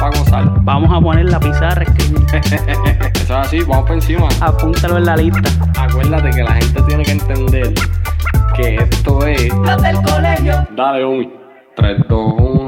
Para gozar. Vamos a poner la pizarra, escribir. Eso es así, vamos por encima. Apúntalo en la lista. Acuérdate que la gente tiene que entender que esto es. Los del colegio. Dale, Omi. 3, 2, 1.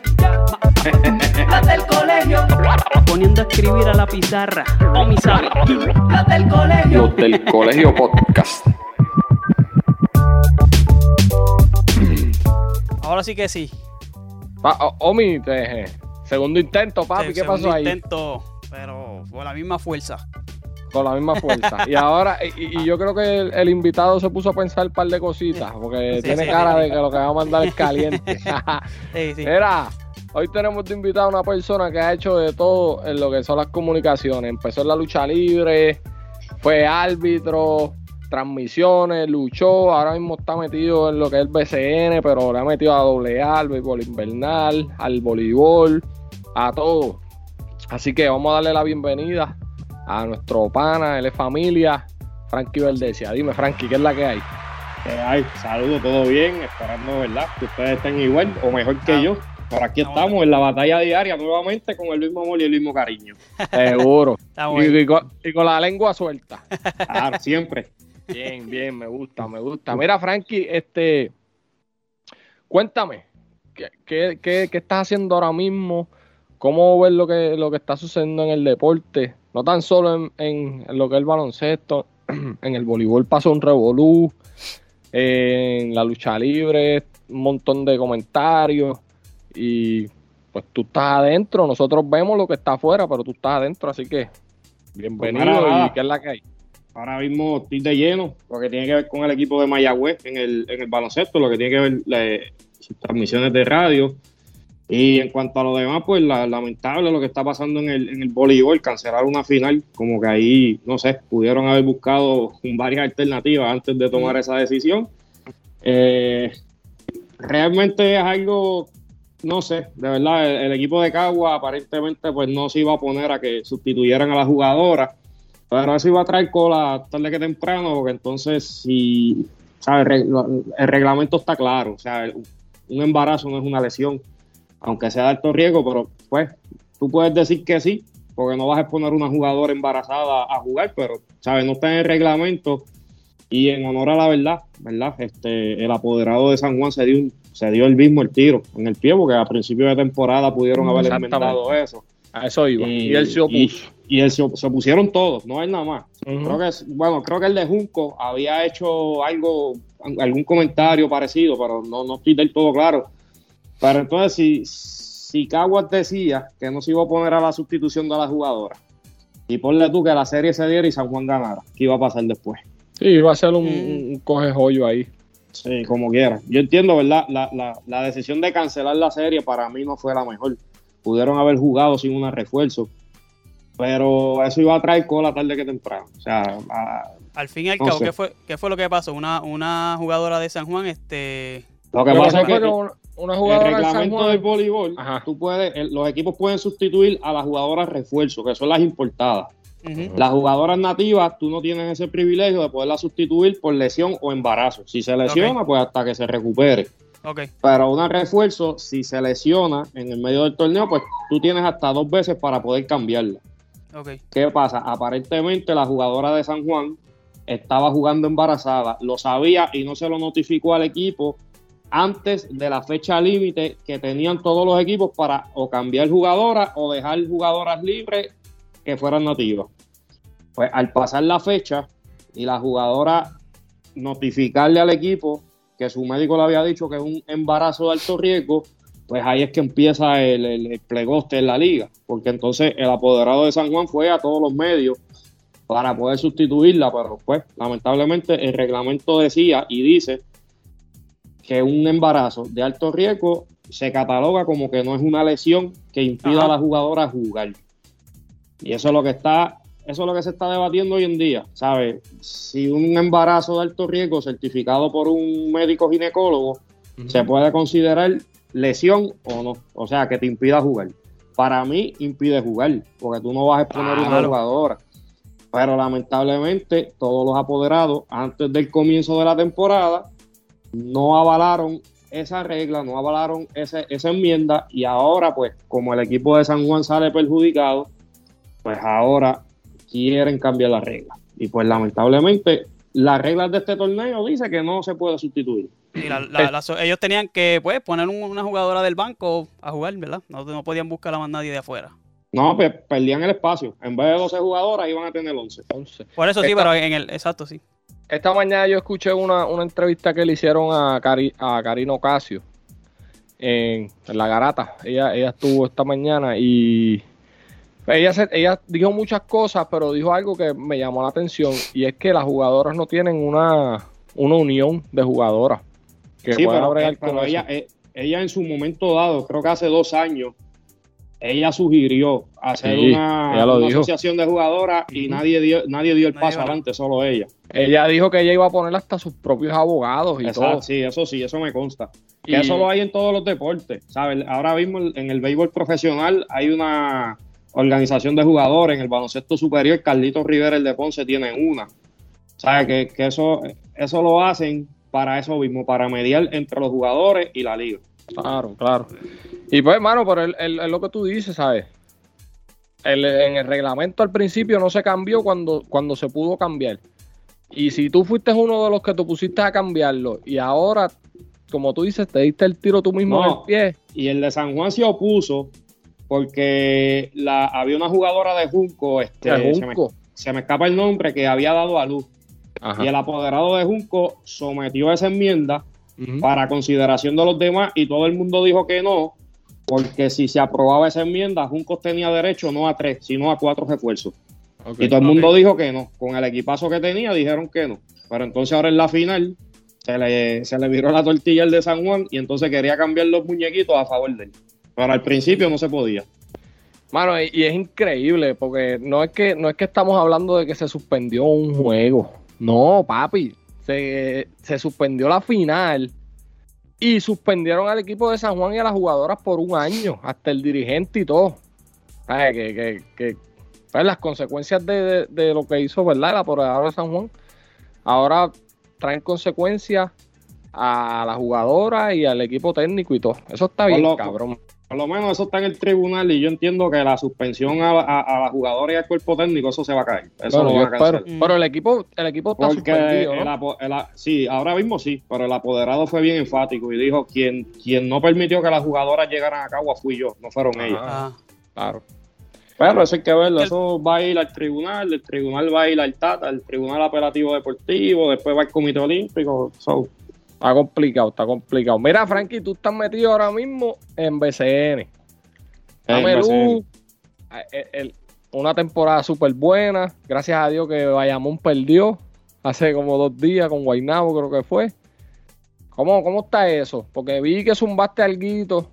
Las del colegio. Poniendo a escribir a la pizarra. O mi sabe. Las del colegio. Los del colegio podcast. Ahora sí que sí. Pa- o- Omi, te- segundo intento, papi. Se- ¿Qué segundo pasó ahí? intento, pero con la misma fuerza. Con la misma fuerza. Y ahora, y, y yo creo que el, el invitado se puso a pensar un par de cositas, porque Sí, tiene sí, cara sí. de que lo que va a mandar es caliente. Mira, hoy tenemos de invitado a una persona que ha hecho de todo en lo que son las comunicaciones. Empezó en la lucha libre, fue árbitro, transmisiones, luchó, ahora mismo está metido en lo que es el BCN, pero le ha metido a doble A, al béisbol invernal, al voleibol, a todo. Así que vamos a darle la bienvenida a nuestro pana, él es familia, Frankie Verdecia. Dime, Frankie, ¿qué es la que hay? ¿Qué hay? Saludos, todo bien, esperando, ¿verdad? Que ustedes estén igual o mejor que Ah. yo. Por aquí Estamos estamos en la batalla diaria nuevamente con el mismo amor y el mismo cariño. Seguro. Y, con, y con la lengua suelta. Claro, siempre. Bien, bien, me gusta, me gusta. Mira, Frankie, este, cuéntame, ¿qué, qué, qué- qué estás haciendo ahora mismo? ¿Cómo ves lo que, lo que está sucediendo en el deporte? No tan solo en, en- en lo que es el baloncesto, en el voleibol pasó un revolú, en la lucha libre, un montón de comentarios y pues tú estás adentro, nosotros vemos lo que está afuera, pero tú estás adentro, así que bienvenido Pues y qué es la que hay. Ahora mismo estoy de lleno, lo que tiene que ver con el equipo de Mayagüez en el, en el baloncesto, lo que tiene que ver eh, sus transmisiones de radio. Y en cuanto a lo demás, pues la- lamentable lo que está pasando en el, en el voleibol, cancelar una final, como que ahí, no sé, pudieron haber buscado varias alternativas antes de tomar esa decisión. Eh, realmente es algo, no sé, de verdad, el, equipo de Cagua aparentemente pues no se iba a poner a que sustituyeran a la jugadora, pero eso iba a traer cola tarde que temprano, porque entonces si, ¿sabes? El reglamento está claro, o sea, un embarazo no es una lesión, aunque sea de alto riesgo, pero pues tú puedes decir que sí, porque no vas a exponer a una jugadora embarazada a jugar, pero, ¿sabes? No está en el reglamento. Y en honor a la verdad, ¿verdad? Este, el apoderado de San Juan se dio, un- se dio el mismo el tiro en el pie, porque a principio de temporada pudieron haber enmendado eso. A eso iba. Y, él se y- opuso. y él se, op- se opusieron todos, no él nada más. Creo que bueno, creo que el de Junco había hecho algo, algún comentario parecido, pero no, no estoy del todo claro. Pero entonces, si, si Caguas decía que no se iba a poner a la sustitución de la jugadora, y ponle tú que la serie se diera y San Juan ganara, ¿qué iba a pasar después? Sí, iba a ser un, Mm. un coge joyo ahí. Sí, como quiera. Yo entiendo, ¿verdad? La, la, la decisión de cancelar la serie para mí no fue la mejor. Pudieron haber jugado sin un refuerzo, pero eso iba a traer cola tarde que temprano. O sea, a- Al fin y al No cabo. ¿qué fue, ¿qué fue lo que pasó? Una, una jugadora de San Juan, este. lo que Lo que pasa es que una, el San reglamento Juan- del voleibol, Ajá. tú puedes, el- los equipos pueden sustituir a las jugadoras refuerzo, que son las importadas. Las jugadoras nativas, tú no tienes ese privilegio de poderlas sustituir por lesión o embarazo. Si se lesiona, pues hasta que se recupere. Ok, Pero una refuerzo, si se lesiona en el medio del torneo, pues tú tienes hasta dos veces para poder cambiarla. ok. ¿Qué pasa? Aparentemente la jugadora de San Juan estaba jugando embarazada, lo sabía y no se lo notificó al equipo antes de la fecha límite que tenían todos los equipos para o cambiar jugadoras o dejar jugadoras libres que fueran nativas. Pues al pasar la fecha, y la jugadora notificarle al equipo que su médico le había dicho que es un embarazo de alto riesgo, pues ahí es que empieza el, el, plegoste en la liga, porque entonces el apoderado de San Juan fue a todos los medios para poder sustituirla, pero pues lamentablemente el reglamento decía y dice que un embarazo de alto riesgo se cataloga como que no es una lesión que impida a la jugadora jugar. Y eso es lo que está, eso es lo que se está debatiendo hoy en día, ¿sabes? Si un embarazo de alto riesgo certificado por un médico ginecólogo se puede considerar lesión o no, o sea, que te impida jugar. Para mí impide jugar, porque tú no vas a exponer a una jugadora. Pero lamentablemente todos los apoderados antes del comienzo de la temporada no avalaron esa regla, no avalaron esa, esa enmienda y ahora pues como el equipo de San Juan sale perjudicado, pues ahora quieren cambiar la regla. Y pues lamentablemente las reglas de este torneo dice que no se puede sustituir. Y ellos tenían que pues poner una jugadora del banco a jugar, ¿verdad? No, no podían buscar a más nadie de afuera. No, pues perdían el espacio. En vez de 12 jugadoras iban a tener 11. 11. Por eso sí, pero en el exacto sí. Esta mañana yo escuché una, entrevista que le hicieron a, Cari, a Karino Casio en, La Garata. Ella, ella estuvo esta mañana y ella, ella dijo muchas cosas, pero dijo algo que me llamó la atención y es que las jugadoras no tienen una, una unión de jugadoras. Que sí, pero, eh, ella, eh, ella en su momento dado, creo que hace dos años, ella sugirió hacer una, asociación de jugadoras y nadie dio, nadie dio el paso adelante, solo ella. Ella dijo que ella iba a poner hasta sus propios abogados y todo. Sí, eso sí, eso me consta. Y... eso lo hay en todos los deportes, ¿sabes? Ahora mismo en el béisbol profesional hay una organización de jugadores, en el baloncesto superior, Carlitos Rivera, el de Ponce, tiene una. ¿Sabes? Que, que eso, eso lo hacen para eso mismo, para mediar entre los jugadores y la liga. Claro, claro. Y pues, hermano, el, el, lo que tú dices, ¿sabes? El, en el reglamento al principio no se cambió cuando, cuando se pudo cambiar. Y si tú fuiste uno de los que te pusiste a cambiarlo y ahora, como tú dices, te diste el tiro tú mismo en el pie. Y el de San Juan se opuso porque la, había una jugadora de Junco, este, Se, me, escapa el nombre, que había dado a luz. Y el apoderado de Junco sometió esa enmienda para consideración de los demás y todo el mundo dijo que no, porque si se aprobaba esa enmienda, Juncos tenía derecho no a tres, sino a cuatro refuerzos. y todo el mundo dijo que no. Con el equipazo que tenía, dijeron que no. Pero entonces ahora en la final se le, se le viró la tortilla al de San Juan y entonces quería cambiar los muñequitos a favor de él. Pero al principio no se podía. Mano, y es increíble porque no es que no es que estamos hablando de que se suspendió un juego. No, papi, se, se suspendió la final y suspendieron al equipo de San Juan y a las jugadoras por un año, hasta el dirigente y todo. Que, que, que pues, las consecuencias de, lo que hizo, ¿verdad? El apoderador de San Juan, ahora traen consecuencias a la jugadora y al equipo técnico y todo. Eso está bien, cabrón. Por lo menos eso está en el tribunal y yo entiendo que la suspensión a, a, la jugadora y al cuerpo técnico, eso se va a caer. Eso lo va a caer. Pero el equipo, el equipo está suspendido. sí, ahora mismo sí, pero el apoderado fue bien enfático y dijo: quien, quien no permitió que las jugadoras llegaran a Cagua fui yo, no fueron ellas. Ah, claro. Pero eso hay que verlo, eso va a ir al tribunal, el tribunal va a ir al TATA, el tribunal apelativo deportivo, después va al Comité Olímpico. Está complicado, está complicado. Mira, Frankie, tú estás metido ahora mismo en BCN. Dame luz. una temporada súper buena. Gracias a Dios que Bayamón perdió hace como dos días con Guaynabo, creo que fue. ¿Cómo, ¿Cómo está eso? Porque vi que zumbaste algo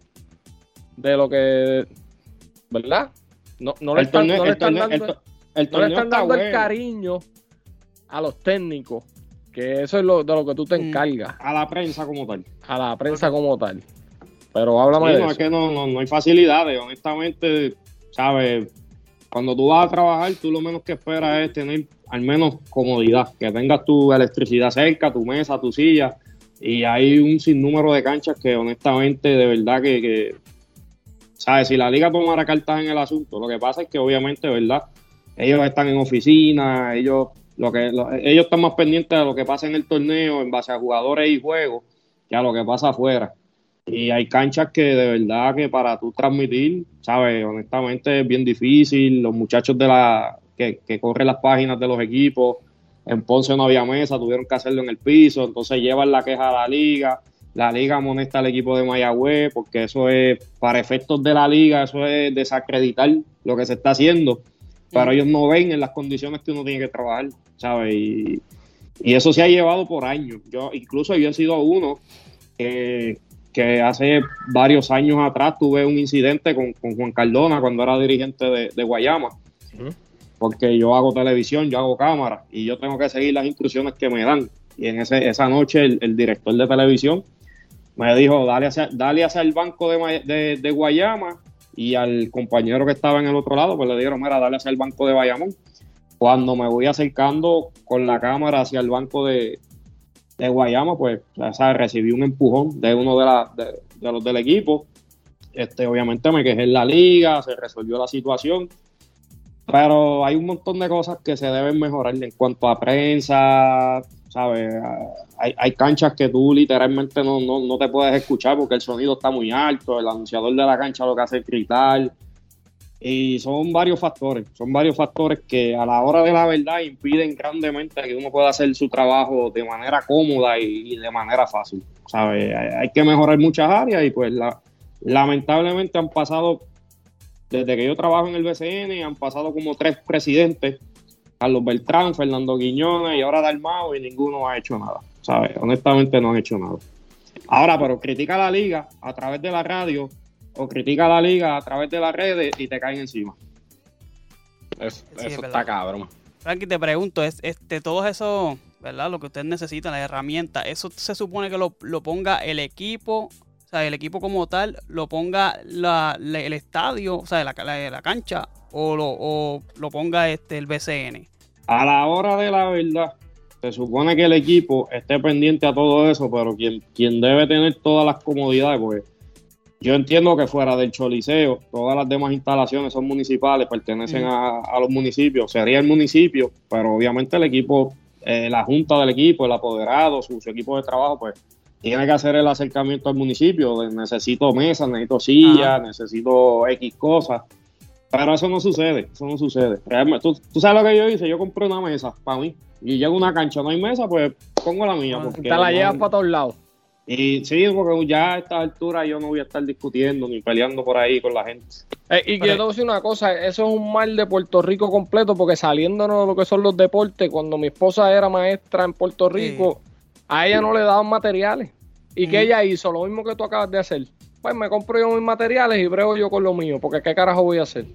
de lo que. ¿Verdad? No, le están, dando, el, cariño a los técnicos que eso es lo, de lo que tú te mm. encargas. A la prensa como tal. A la prensa como tal. Pero háblame de no, eso. Es que no, no, hay facilidades, honestamente, ¿sabes? Cuando tú vas a trabajar, tú lo menos que esperas es tener al menos comodidad, que tengas tu electricidad cerca, tu mesa, tu silla, y hay un sinnúmero de canchas que honestamente, de verdad que, que ¿sabes? Si la liga tomara cartas en el asunto, lo que pasa es que obviamente, ¿verdad? Ellos están en oficina, ellos lo que ellos están más pendientes de lo que pasa en el torneo en base a jugadores y juegos que a lo que pasa afuera. Y hay canchas que de verdad que para tú transmitir, sabes, honestamente es bien difícil. Los muchachos de la que, que corren las páginas de los equipos en Ponce no había mesa, tuvieron que hacerlo en el piso, entonces llevan la queja a la liga, la liga amonesta al equipo de Mayagüez, porque eso es, para efectos de la liga, eso es desacreditar lo que se está haciendo, pero ellos no ven en las condiciones que uno tiene que trabajar, ¿sabes? Y, y eso se ha llevado por años. Yo, incluso yo he sido uno que, que hace varios años atrás tuve un incidente con, con Juan Cardona cuando era dirigente de, de Guayama. Porque yo hago televisión, yo hago cámara y yo tengo que seguir las instrucciones que me dan. Y en ese, esa noche el, el director de televisión me dijo, dale hacia, dale hacia el banco de, de, de, Guayama y al compañero que estaba en el otro lado, pues le dijeron, mira, dale hacia el banco de Bayamón. Cuando me voy acercando con la cámara hacia el banco de, de Guayama, pues sea, recibí un empujón de uno de, la, de, de, los del equipo. Este, obviamente me quejé en la liga, se resolvió la situación, pero hay un montón de cosas que se deben mejorar en cuanto a prensa, ¿sabes? Hay, hay canchas que tú literalmente no, no, no, te puedes escuchar porque el sonido está muy alto, el anunciador de la cancha lo que hace es gritar. Y son varios factores, son varios factores que a la hora de la verdad impiden grandemente que uno pueda hacer su trabajo de manera cómoda y, de manera fácil. ¿sabes? Hay, hay, que mejorar muchas áreas y pues la, lamentablemente han pasado, desde que yo trabajo en el BCN, han pasado como tres presidentes Carlos Beltrán, Fernando Guiñones y ahora Dalmao y ninguno ha hecho nada. ¿sabes? Honestamente no han hecho nada. Ahora, pero critica a la liga a través de la radio o critica a la liga a través de las redes y te caen encima. Eso, sí, eso está cabrón. Frankie, te pregunto, es, este, todos esos, ¿verdad? Lo que ustedes necesitan, las herramientas, ¿eso se supone que lo, lo ponga el equipo o sea, el equipo como tal lo ponga la, la, el estadio, o sea, la, la cancha, o lo, o lo, ponga este el BCN. A la hora de la verdad, se supone que el equipo esté pendiente a todo eso, pero quien, quien debe tener todas las comodidades, pues yo entiendo que fuera del Choliseo, todas las demás instalaciones son municipales, pertenecen mm. a, a, los municipios, sería el municipio, pero obviamente el equipo, eh, la junta del equipo, el apoderado, su, su equipo de trabajo, pues tiene que hacer el acercamiento al municipio, de, necesito mesas, necesito sillas, necesito X cosas. Pero eso no sucede, eso no sucede. Realmente, ¿tú, tú, sabes lo que yo hice, yo compré una mesa para mí. Y llego a una cancha, no hay mesa, pues pongo la mía. Porque te la no, llevas para todos lados. Y sí, porque ya a esta altura yo no voy a estar discutiendo ni peleando por ahí con la gente. Eh, y quiero decir una cosa, eso es un mal de Puerto Rico completo, porque saliéndonos de lo que son los deportes, cuando mi esposa era maestra en Puerto Rico, a ella no le daban materiales. ¿Y mm. que ella hizo? Lo mismo que tú acabas de hacer. Pues me compro yo mis materiales y brego yo con lo mío, porque ¿qué carajo voy a hacer?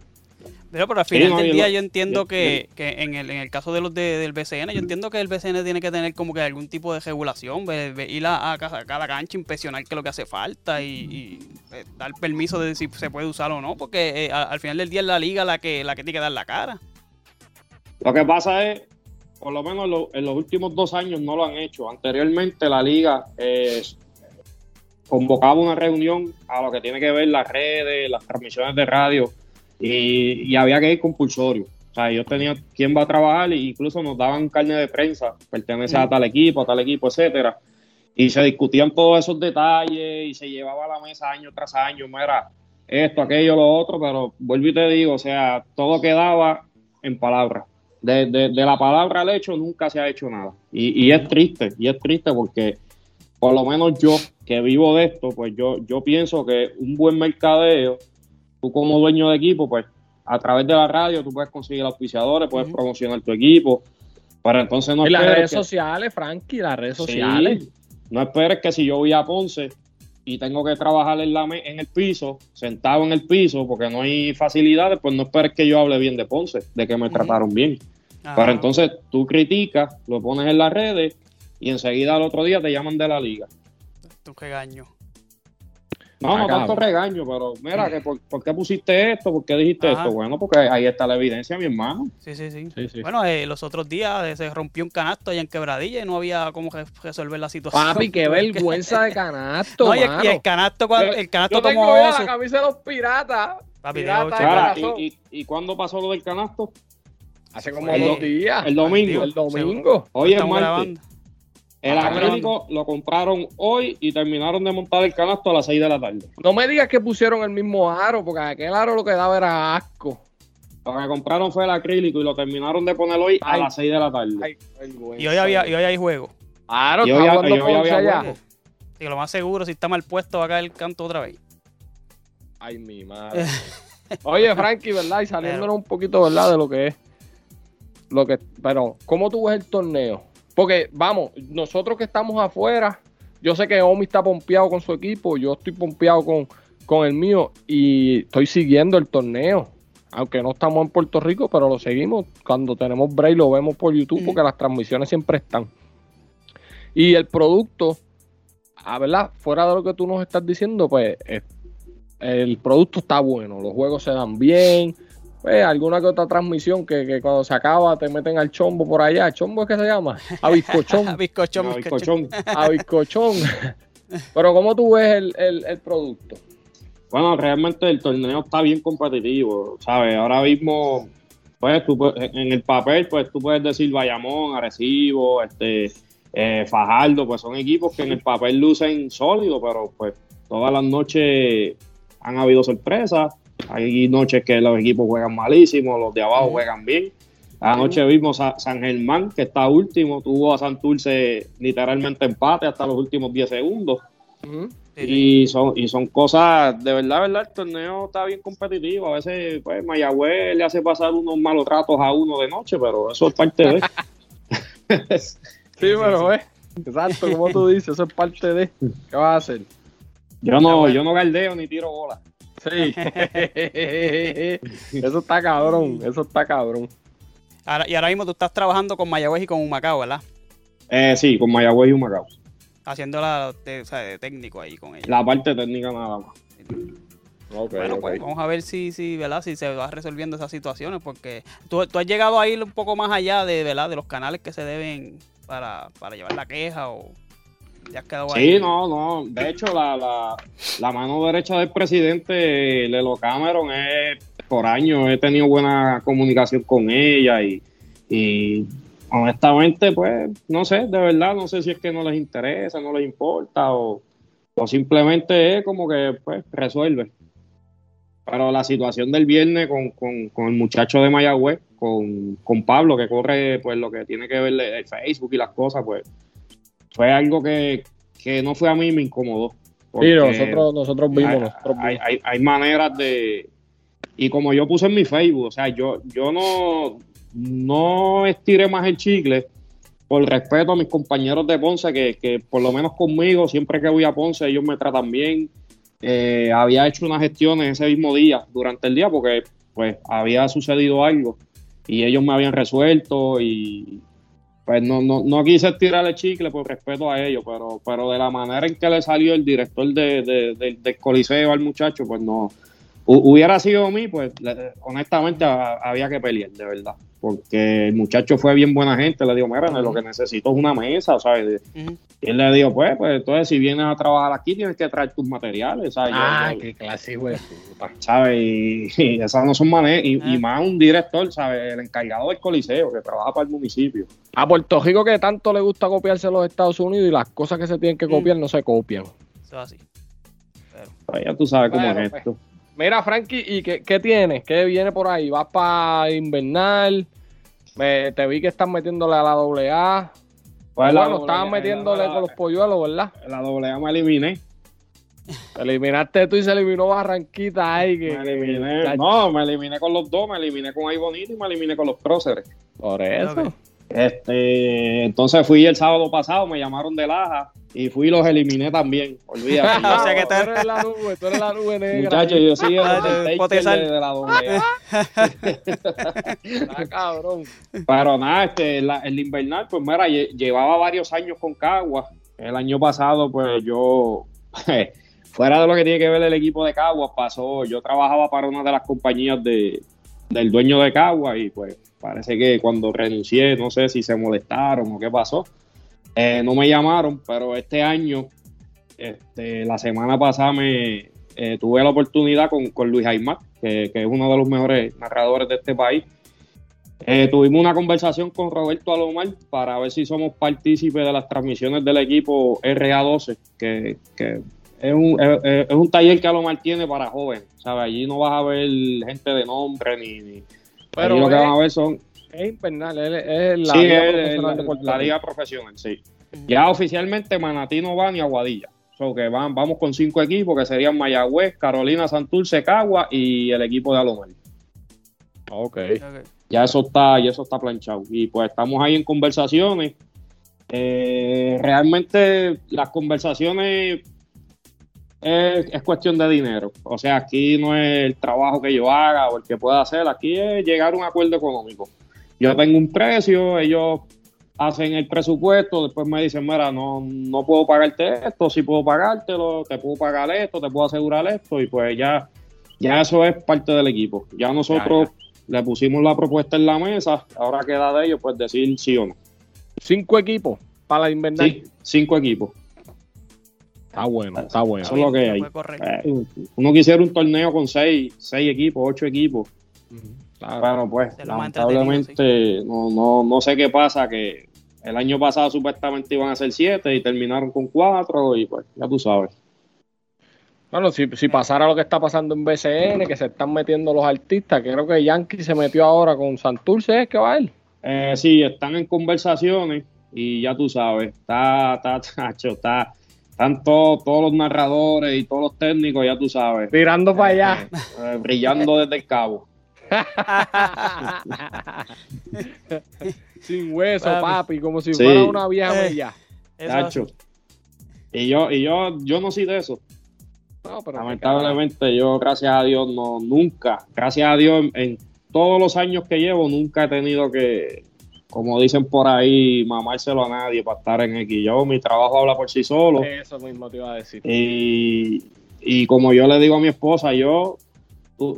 Pero, pero al final sí, no, del día yo, yo entiendo que, que en, el, en el caso de los de, del BCN, yo entiendo que el BCN tiene que tener como que algún tipo de regulación, ir a, a, cada cancha, inspeccionar qué es lo que hace falta y, y eh, dar permiso de si se puede usar o no, porque eh, al final del día es la liga la que, la que tiene que dar la cara. Lo que pasa es, por lo menos lo, en los últimos dos años no lo han hecho. Anteriormente la liga eh, convocaba una reunión a lo que tiene que ver las redes, las transmisiones de radio y, y había que ir compulsorio. O sea, yo tenía quién va a trabajar e incluso nos daban carne de prensa, pertenece a tal equipo, a tal equipo, etcétera. Y se discutían todos esos detalles y se llevaba a la mesa año tras año, era esto, aquello, lo otro, pero vuelvo y te digo, o sea, todo quedaba en palabras de, de, de, la palabra al hecho nunca se ha hecho nada. Y, y, es triste, y es triste porque por lo menos yo que vivo de esto, pues yo, yo pienso que un buen mercadeo, tú como dueño de equipo, pues a través de la radio tú puedes conseguir auspiciadores, puedes uh -huh. promocionar tu equipo. Para entonces no y las redes que, sociales, Frankie, las redes sí, sociales. No esperes que si yo voy a Ponce y tengo que trabajar en, la, en el piso, sentado en el piso, porque no hay facilidades, pues no esperes que yo hable bien de Ponce, de que me uh -huh. trataron bien. Ajá. Pero entonces tú criticas, lo pones en las redes y enseguida al otro día te llaman de la liga. Tu regaño. No, no tanto regaño, pero mira, que por, por, qué pusiste esto? ¿Por qué dijiste Ajá. esto? Bueno, porque ahí está la evidencia, mi hermano. Sí, sí, sí. sí, sí. Bueno, eh, los otros días eh, se rompió un canasto allá en Quebradilla y no había cómo resolver la situación. Papi, qué vergüenza de canasto, no, y, el, y el canasto, cuando, el canasto Yo tomó eso. la camisa de los piratas. Papi, pirata, y, y, ¿Y cuándo pasó lo del canasto? Hace como dos días. El domingo. El domingo. Hoy es martes. El acrílico lo compraron hoy y terminaron de montar el canasto a las 6 de la tarde. No me digas que pusieron el mismo aro, porque aquel aro lo que daba era asco. Lo que compraron fue el acrílico y lo terminaron de poner hoy a las 6 de la tarde. y, hoy había, y hoy hay juego. Claro, y hoy, había, Y lo más seguro, si está mal puesto, va a caer el canto otra vez. Ay, mi madre. Oye, Frankie, ¿verdad? Y saliéndonos un poquito, ¿verdad? De lo que es. Lo que, pero, ¿cómo tú ves el torneo? Porque, vamos, nosotros que estamos afuera, yo sé que Omi está pompeado con su equipo, yo estoy pompeado con, con el mío y estoy siguiendo el torneo. Aunque no estamos en Puerto Rico, pero lo seguimos. Cuando tenemos break lo vemos por YouTube porque las transmisiones siempre están. Y el producto, a verdad, fuera de lo que tú nos estás diciendo, pues el producto está bueno, los juegos se dan bien. Pues, alguna que otra transmisión que, cuando se acaba te meten al chombo por allá. ¿Chombo es que se llama? A bizcochón. a bizcochón, A bizcochón. Pero ¿cómo tú ves el, el, producto? Bueno, realmente el torneo está bien competitivo, ¿sabes? Ahora mismo, pues tú, en el papel, pues tú puedes decir Bayamón, Arecibo, este, eh, Fajardo, pues son equipos que en el papel lucen sólidos, pero pues todas las noches han habido sorpresas. Hay noches que los equipos juegan malísimo, los de abajo juegan bien. Anoche vimos a San Germán, que está último, tuvo a Santurce literalmente empate hasta los últimos 10 segundos. Y son, y son cosas, de verdad, verdad, el torneo está bien competitivo. A veces, pues, Mayagüez le hace pasar unos malos tratos a uno de noche, pero eso es parte de. sí, pero, eh, exacto, como tú dices, eso es parte de. ¿Qué vas a hacer? Yo no, yo no galdeo ni tiro bola. Sí. eso está cabrón, eso está cabrón. y ahora mismo tú estás trabajando con Mayagüez y con Humacao, ¿verdad? Eh, sí, con Mayagüez y Humacao. Haciendo la de, técnico ahí con ellos. La parte técnica nada más. bueno, pues vamos a ver si, si, ¿verdad? si se va resolviendo esas situaciones, porque tú, tú, has llegado a ir un poco más allá de, ¿verdad? de los canales que se deben para, para llevar la queja o sí, no, no. De hecho, la, mano derecha del presidente, Lelo Cameron, es por años he tenido buena comunicación con ella y, honestamente, pues, no sé, de verdad, no sé si es que no les interesa, no les importa o, simplemente es como que, pues, resuelve. Pero la situación del viernes con, el muchacho de Mayagüez, con, con Pablo, que corre, pues, lo que tiene que ver el Facebook y las cosas, pues, fue algo que, no fue a mí, me incomodó. Sí, nosotros, nosotros vimos. Hay, Hay, hay, maneras de... Y como yo puse en mi Facebook, o sea, yo, yo no, no estiré más el chicle por respeto a mis compañeros de Ponce, que, por lo menos conmigo, siempre que voy a Ponce, ellos me tratan bien. Eh, había hecho unas gestiones ese mismo día, durante el día, porque pues había sucedido algo y ellos me habían resuelto y, pues no, no, no quise tirarle chicle por respeto a ellos, pero, pero de la manera en que le salió el director de, del Coliseo al muchacho, pues no. Hubiera sido a mí, pues honestamente había que pelear, de verdad porque el muchacho fue bien buena gente, le digo, mira, lo que necesito es una mesa, ¿sabes? Y él le dijo, pues, pues entonces si vienes a trabajar aquí tienes que traer tus materiales, ¿sabes? Ah, qué clase, güey. ¿Sabes? Y, esas no son maneras, y, ah. más un director, ¿sabes? El encargado del coliseo que trabaja para el municipio. A Puerto Rico que tanto le gusta copiarse a los Estados Unidos y las cosas que se tienen que mm. copiar no se copian. Eso es así. Pues ya tú sabes cómo es pues, esto. Mira, Frankie, ¿y qué, qué tienes? ¿Qué viene por ahí? ¿Vas para invernal? Me, te vi que estás metiéndole a la doble A. Pues bueno, estabas metiéndole con los polluelos, ¿verdad? La doble A me eliminé. eliminaste tú y se eliminó Barranquita ahí. Que, me eliminé. No, me eliminé con los dos. Me eliminé con Ay Bonito y me eliminé con los próceres. Por eso. Este, entonces fui el sábado pasado, me llamaron de Laja y fui y los eliminé también. Olvídate. o sea que tú eres la nube, tú eres la nube negra. Muchachos, yo soy el, de, de la doble. ah, cabrón. Pero nada, este, el invernal, pues mira, llevaba varios años con Cagua. El año pasado, pues yo, fuera de lo que tiene que ver el equipo de Cagua, pasó, yo trabajaba para una de las compañías de, del dueño de Cagua y pues parece que cuando renuncié, no sé si se molestaron o qué pasó, eh, no me llamaron, pero este año, este, la semana pasada me eh, tuve la oportunidad con, Luis Aymar, que, es uno de los mejores narradores de este país. Eh, tuvimos una conversación con Roberto Alomar para ver si somos partícipes de las transmisiones del equipo RA12, que, es, un, es, un taller que Alomar tiene para jóvenes. ¿sabe? Allí no vas a ver gente de nombre ni Pero lo que van a ver son... Es infernal, es, la, sí, liga es, la, liga profesional, sí. Ya oficialmente Manatí no va ni Aguadilla. So que van, vamos con cinco equipos que serían Mayagüez, Carolina, Santurce, Cagua y el equipo de Alomar. Ok. Ya eso está, y eso está planchado. Y pues estamos ahí en conversaciones. Eh, realmente las conversaciones es, cuestión de dinero. O sea, aquí no es el trabajo que yo haga o el que pueda hacer, aquí es llegar a un acuerdo económico. Yo tengo un precio, ellos hacen el presupuesto, después me dicen, mira, no, no puedo pagarte esto, si puedo pagártelo, te puedo pagar esto, te puedo asegurar esto, y pues ya, ya eso es parte del equipo. Ya nosotros le pusimos la propuesta en la mesa, ahora queda de ellos pues decir sí o no. ¿Cinco equipos para la invernal? Sí, cinco equipos. Está bueno, está bueno. Eso es lo que hay. Eh, uno quisiera un torneo con seis, seis equipos, ocho equipos. Bueno, pues, lamentablemente, no, no, no sé qué pasa, que el año pasado supuestamente iban a ser siete y terminaron con cuatro, y pues, ya tú sabes. Bueno, si, si pasara lo que está pasando en BCN, que se están metiendo los artistas, creo que Yankee se metió ahora con Santurce, ¿es que va él? Eh, sí, están en conversaciones y ya tú sabes, está, está, está, están todos, todos los narradores y todos los técnicos, ya tú sabes. Tirando para allá. Eh, brillando desde el cabo. Sin hueso, papi, como si fuera una vieja bella. Y yo, y yo, yo no soy de eso. Lamentablemente, yo, gracias a Dios, no, nunca, gracias a Dios, en, todos los años que llevo, nunca he tenido que, como dicen por ahí, mamárselo a nadie para estar en X. Yo, mi trabajo habla por sí solo. Eso mismo te iba a decir. Y, y como yo le digo a mi esposa, yo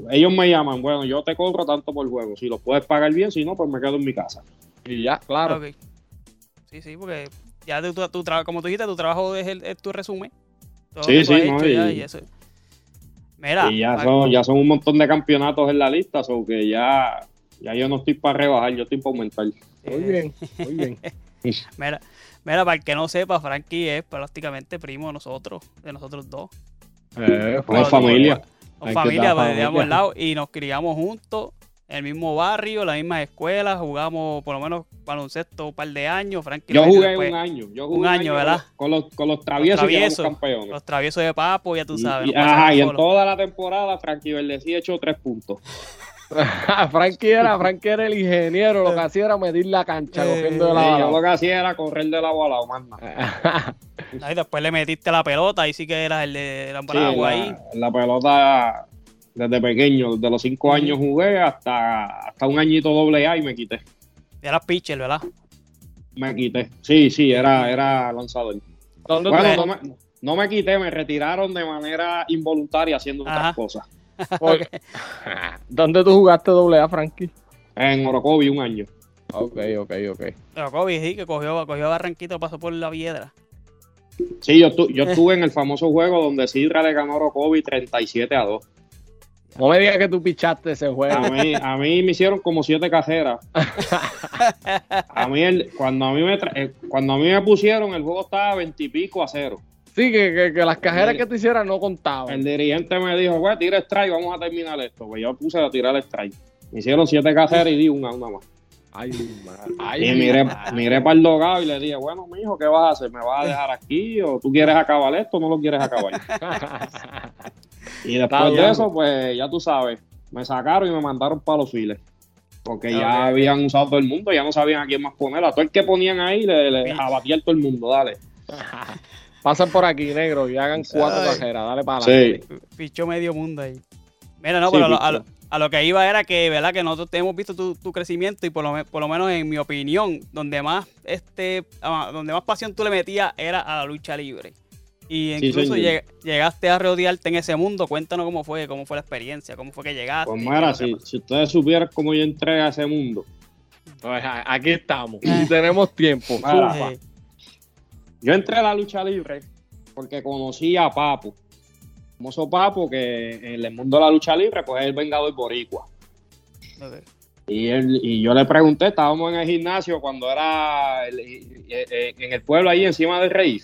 ellos me llaman, bueno, yo te cobro tanto por juego. Si lo puedes pagar bien, si no, pues me quedo en mi casa. Y ya, claro. Sí, sí, porque ya tu, tu, como tú dijiste, tu trabajo es, el, es tu resumen. sí, sí, no, y, Mira, y ya, son, ya son un montón de campeonatos en la lista, o que ya, ya yo no estoy para rebajar, yo estoy para aumentar. Muy bien, muy bien. mira, mira, para el que no sepa, Frankie es prácticamente primo de nosotros, de nosotros dos. Eh, familia familia, pues, de ambos lados, y nos criamos juntos en el mismo barrio, la misma escuela, jugamos por lo menos baloncesto un par de años. Frankie yo jugué un año, yo jugué un, año, ¿verdad? Con los, con los traviesos, los traviesos campeones. Los traviesos de Papo, ya tú sabes. Y, ajá, y en toda la temporada Frankie Verdesí hecho tres puntos. Frankie, era, Frankie era el ingeniero, lo que hacía era medir la cancha, eh, cogiendo de la Yo lo que hacía era correr de lado a lado, y después le metiste la pelota, ahí sí que era el de la, sí, ahí. La pelota desde pequeño, desde los cinco años jugué hasta, hasta un añito doble A y me quité. Era pitcher, ¿verdad? Me quité. Sí, sí, era, era lanzador. ¿Dónde bueno, no me, no me, quité, me retiraron de manera involuntaria haciendo otras cosas. ¿Dónde tú jugaste doble A, Frankie? En Orocovi un año. Ok, ok, ok. Orocovi, sí, que cogió, cogió Barranquito, pasó por la Viedra. Sí, yo, yo estuve en el famoso juego donde Sidra le ganó a Orocovi 37 a 2. No me digas que tú pichaste ese juego. A mí, a mí me hicieron como siete cajeras. a mí el, cuando a mí me eh, cuando a mí me pusieron el juego estaba veintipico a cero. Sí, que, que, las cajeras que tú hicieras no contaban. El dirigente me dijo, güey, tira strike, vamos a terminar esto. Pues yo puse a tirar el strike. Me hicieron siete cajeras y di una, una más. Ay, madre. y miré, miré para el dogado y le dije, bueno, mijo, ¿qué vas a hacer? ¿Me vas a dejar aquí o tú quieres acabar esto o no lo quieres acabar? Y después de eso, pues ya tú sabes, me sacaron y me mandaron para los files. Porque ya habían usado todo el mundo, ya no sabían a quién más poner. A todo el que ponían ahí le, le abatía todo el mundo, dale. Pasan por aquí, negro, y hagan cuatro cajeras, dale para adelante. Sí. Pichó medio mundo ahí. Mira, no, pero a lo, que iba era que, ¿verdad? Que nosotros hemos visto tu, crecimiento y por lo, por lo menos en mi opinión, donde más, este, ah, donde más pasión tú le metías era a la lucha libre. Y incluso llegaste a rodearte en ese mundo. Cuéntanos cómo fue, cómo fue la experiencia, cómo fue que llegaste. Pues mira, si, ustedes supieran cómo yo entré a ese mundo. Pues aquí estamos. y tenemos tiempo. Yo entré a la lucha libre porque conocí a Papo. Famoso Papo que en el mundo de la lucha libre pues es el vengador boricua. Y, él, y yo le pregunté, estábamos en el gimnasio cuando era en el pueblo ahí encima del Rey.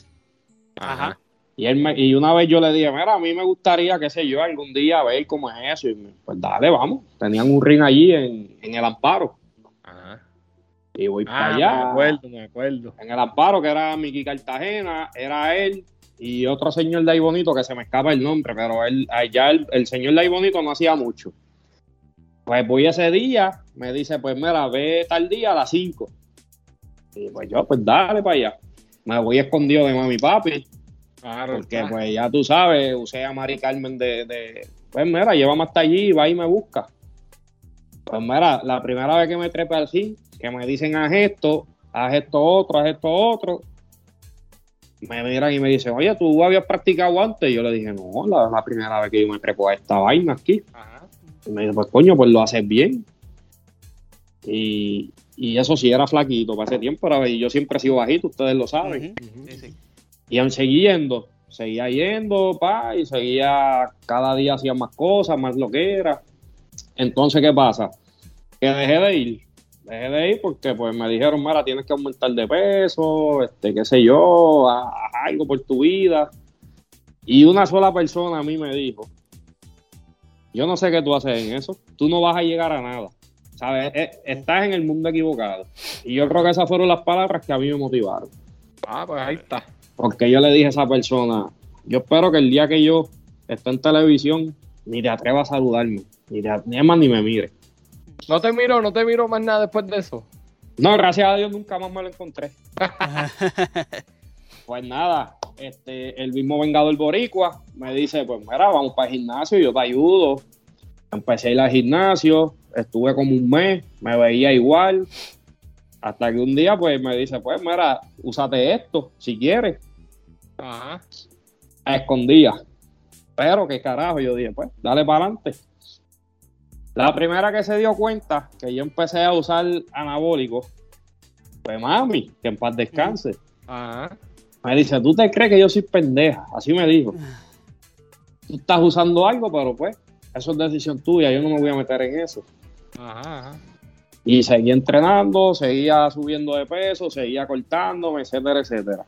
Ajá. Y, él me- y una vez yo le dije, mira, a mí me gustaría, qué sé yo, algún día ver cómo es eso. Y me- pues dale, vamos. Tenían un ring allí en, en el Amparo. Y voy para Ah, allá. me acuerdo, me acuerdo. En el Amparo, que era Miki Cartagena, era él y otro señor de ahí bonito que se me escapa el nombre, pero él, allá el, el señor de ahí bonito no hacía mucho. Pues voy ese día, me dice, pues mira, ve tal día a las 5. Y pues yo, pues dale para allá. Me voy escondido de mami papi, Claro. porque pues ya tú sabes, usé a Mari Carmen de, de pues mira, llévame hasta allí, va y me busca. Pues mira, la primera vez que me trepe al ring, que me dicen haz esto, haz esto otro, haz esto otro, me miran y me dicen, oye, ¿tú habías practicado antes? Y yo le dije, no, la, la primera vez que yo me trepo a esta vaina aquí. Ajá. Y me dice, pues coño, pues lo haces bien. Y, y eso sí era flaquito para ese tiempo, era- y yo siempre he sido bajito, ustedes lo saben. Ujú. Sí, sí. Y aún seguí yendo, seguía yendo, pa, y seguía, cada día hacía más cosas, más lo que era. Entonces, ¿qué pasa? Que dejé de ir, dejé de ir porque pues me dijeron, mira, tienes que aumentar de peso, este, qué sé yo, haz algo por tu vida. Y una sola persona a mí me dijo, yo no sé qué tú haces en eso, tú no vas a llegar a nada. ¿Sabes? Eh, Estás en el mundo equivocado. Y yo creo que esas fueron las palabras que a mí me motivaron. Ah, pues ahí está. Porque yo le dije a esa persona, yo espero que el día que yo esté en televisión, ni te atreva a saludarme, ni, te, más ni me mire. No te miro, no te miro más nada después de eso. No, gracias a Dios nunca más me lo encontré. Pues nada, este, el mismo Vengador Boricua me dice, pues mira, vamos para el gimnasio, yo te ayudo. Empecé a ir al gimnasio, estuve como un mes, me veía igual. Hasta que un día pues me dice, pues mira, úsate esto, si quieres. Ajá. a escondidas. Pero qué carajo, yo dije, pues, dale para adelante. La primera que se dio cuenta que yo empecé a usar anabólico fue mami, que en paz descanse. Ajá. Me dice, ¿tú te crees que yo soy pendeja? Así me dijo. Tú estás usando algo, pero pues, eso es decisión tuya, yo no me voy a meter en eso. Ajá. Ajá. Y seguí entrenando, seguía subiendo de peso, seguía cortándome, etcétera, etcétera.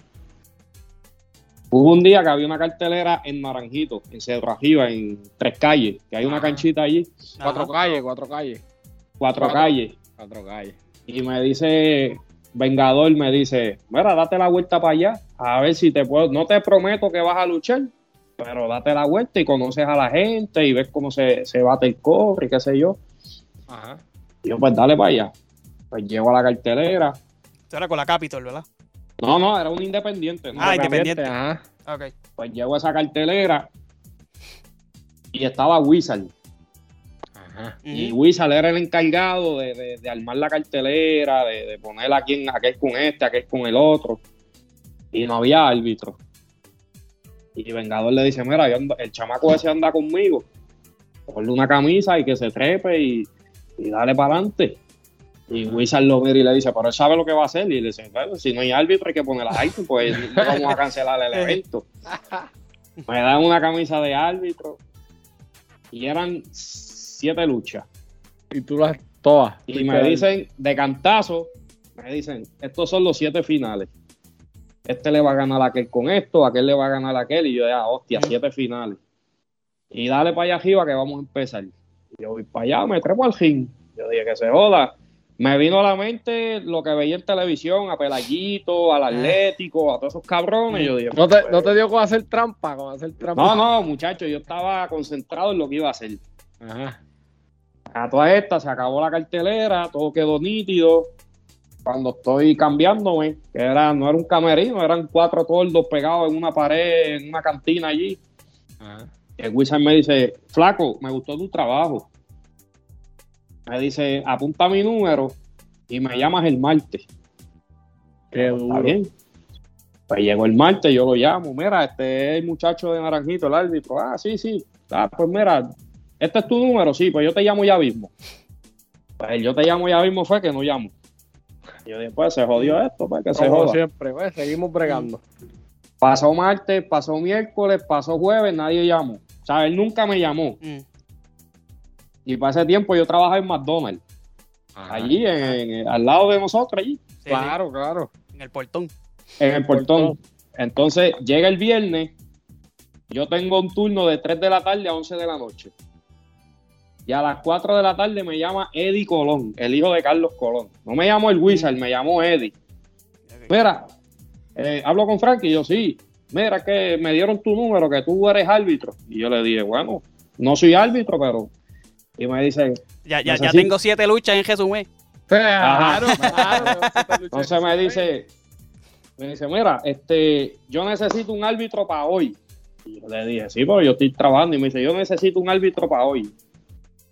Hubo un día que había una cartelera en Naranjito, en Cerro Arriba, en Tres Calles, que hay una Ah. canchita allí, Cuatro calles, cuatro calles. cuatro Cuatro. calles. Cuatro calles. Y me dice, Vengador me dice, mira, date la vuelta para allá, a ver si te puedo, no te prometo que vas a luchar, pero date la vuelta y conoces a la gente y ves cómo se, se bate el cobre y qué sé yo. Ajá. Y yo, pues dale para allá. Pues llego a la cartelera. Esto era con la Capitol, ¿verdad? No, no, era un independiente. ¿no? Ah, Era- independiente. Ajá. Ok. Pues llego a esa cartelera y estaba Wizard. Ajá. Y. Wizard era el encargado de, de- de armar la cartelera, de, de poner a quien, aquel con este, aquel con el otro. Y no había árbitro. Y Vengador le dice, mira, el chamaco ese anda conmigo. Ponle una camisa y que se trepe y, y dale para adelante. Y Wizard lo mira y le dice, pero él sabe lo que va a hacer. Y le dice, bueno, si no hay árbitro hay que poner árbitro, pues no vamos a cancelar el evento. Me dan una camisa de árbitro y eran siete luchas. Y tú las todas. Y me dicen, de cantazo, me dicen, estos son los siete finales. Este le va a ganar a aquel con esto, aquel le va a ganar a aquel. Y yo, ya, hostia, Ujú. siete finales. Y dale para allá arriba que vamos a empezar. Y yo voy para allá, me trepo al ring. Yo dije que se joda. Me vino a la mente lo que veía en televisión, a Pelayito, al Atlético, a todos esos cabrones. Yo dije, ¿No te, pues, no te dio con hacer trampa? Con hacer trampa. no, no, muchachos, yo estaba concentrado en lo que iba a hacer. Ajá. A todas estas se acabó la cartelera, todo quedó nítido. Cuando estoy cambiándome, que era, no era un camerino, eran cuatro tordos pegados en una pared, en una cantina allí. Ajá. El Wizard me dice, flaco, me gustó tu trabajo. Me dice, apunta mi número y me llamas el martes. Qué Está duro. bien. Pues llegó el martes, yo lo llamo. Mira, este es el muchacho de Naranjito, el árbitro. Ah, sí, sí. Ah, pues mira, este es tu número, sí, pues yo te llamo ya mismo. Pues el yo te llamo ya mismo fue que no llamo. Y yo dije, pues se jodió esto, pues que se Como joda. siempre, pues, seguimos bregando. Pasó martes, pasó miércoles, pasó jueves, nadie llamó. O sea, él nunca me llamó. Mm. Y para ese tiempo yo trabajaba en McDonald's, Ajá. allí, en- en- al lado de nosotros, allí, Sí, sí, Claro, claro. En el portón. en el portón. Entonces llega el viernes yo tengo un turno de 3 de la tarde a 11 de la noche. Y a las 4 de la tarde me llama Eddie Colón, el hijo de Carlos Colón. No me llamó el Wizard, me llamó Eddie. Mira, eh, hablo con Frank y yo sí. Mira que me dieron tu número, que tú eres árbitro. Y yo le dije, bueno, no soy árbitro, pero... Y me dice... Ya, ya, ya tengo siete luchas en Jesús. Claro, claro. Entonces me dice, me dice, mira, este, yo necesito un árbitro para hoy. Y yo le dije, sí, pero yo estoy trabajando. Y me dice, yo necesito un árbitro para hoy.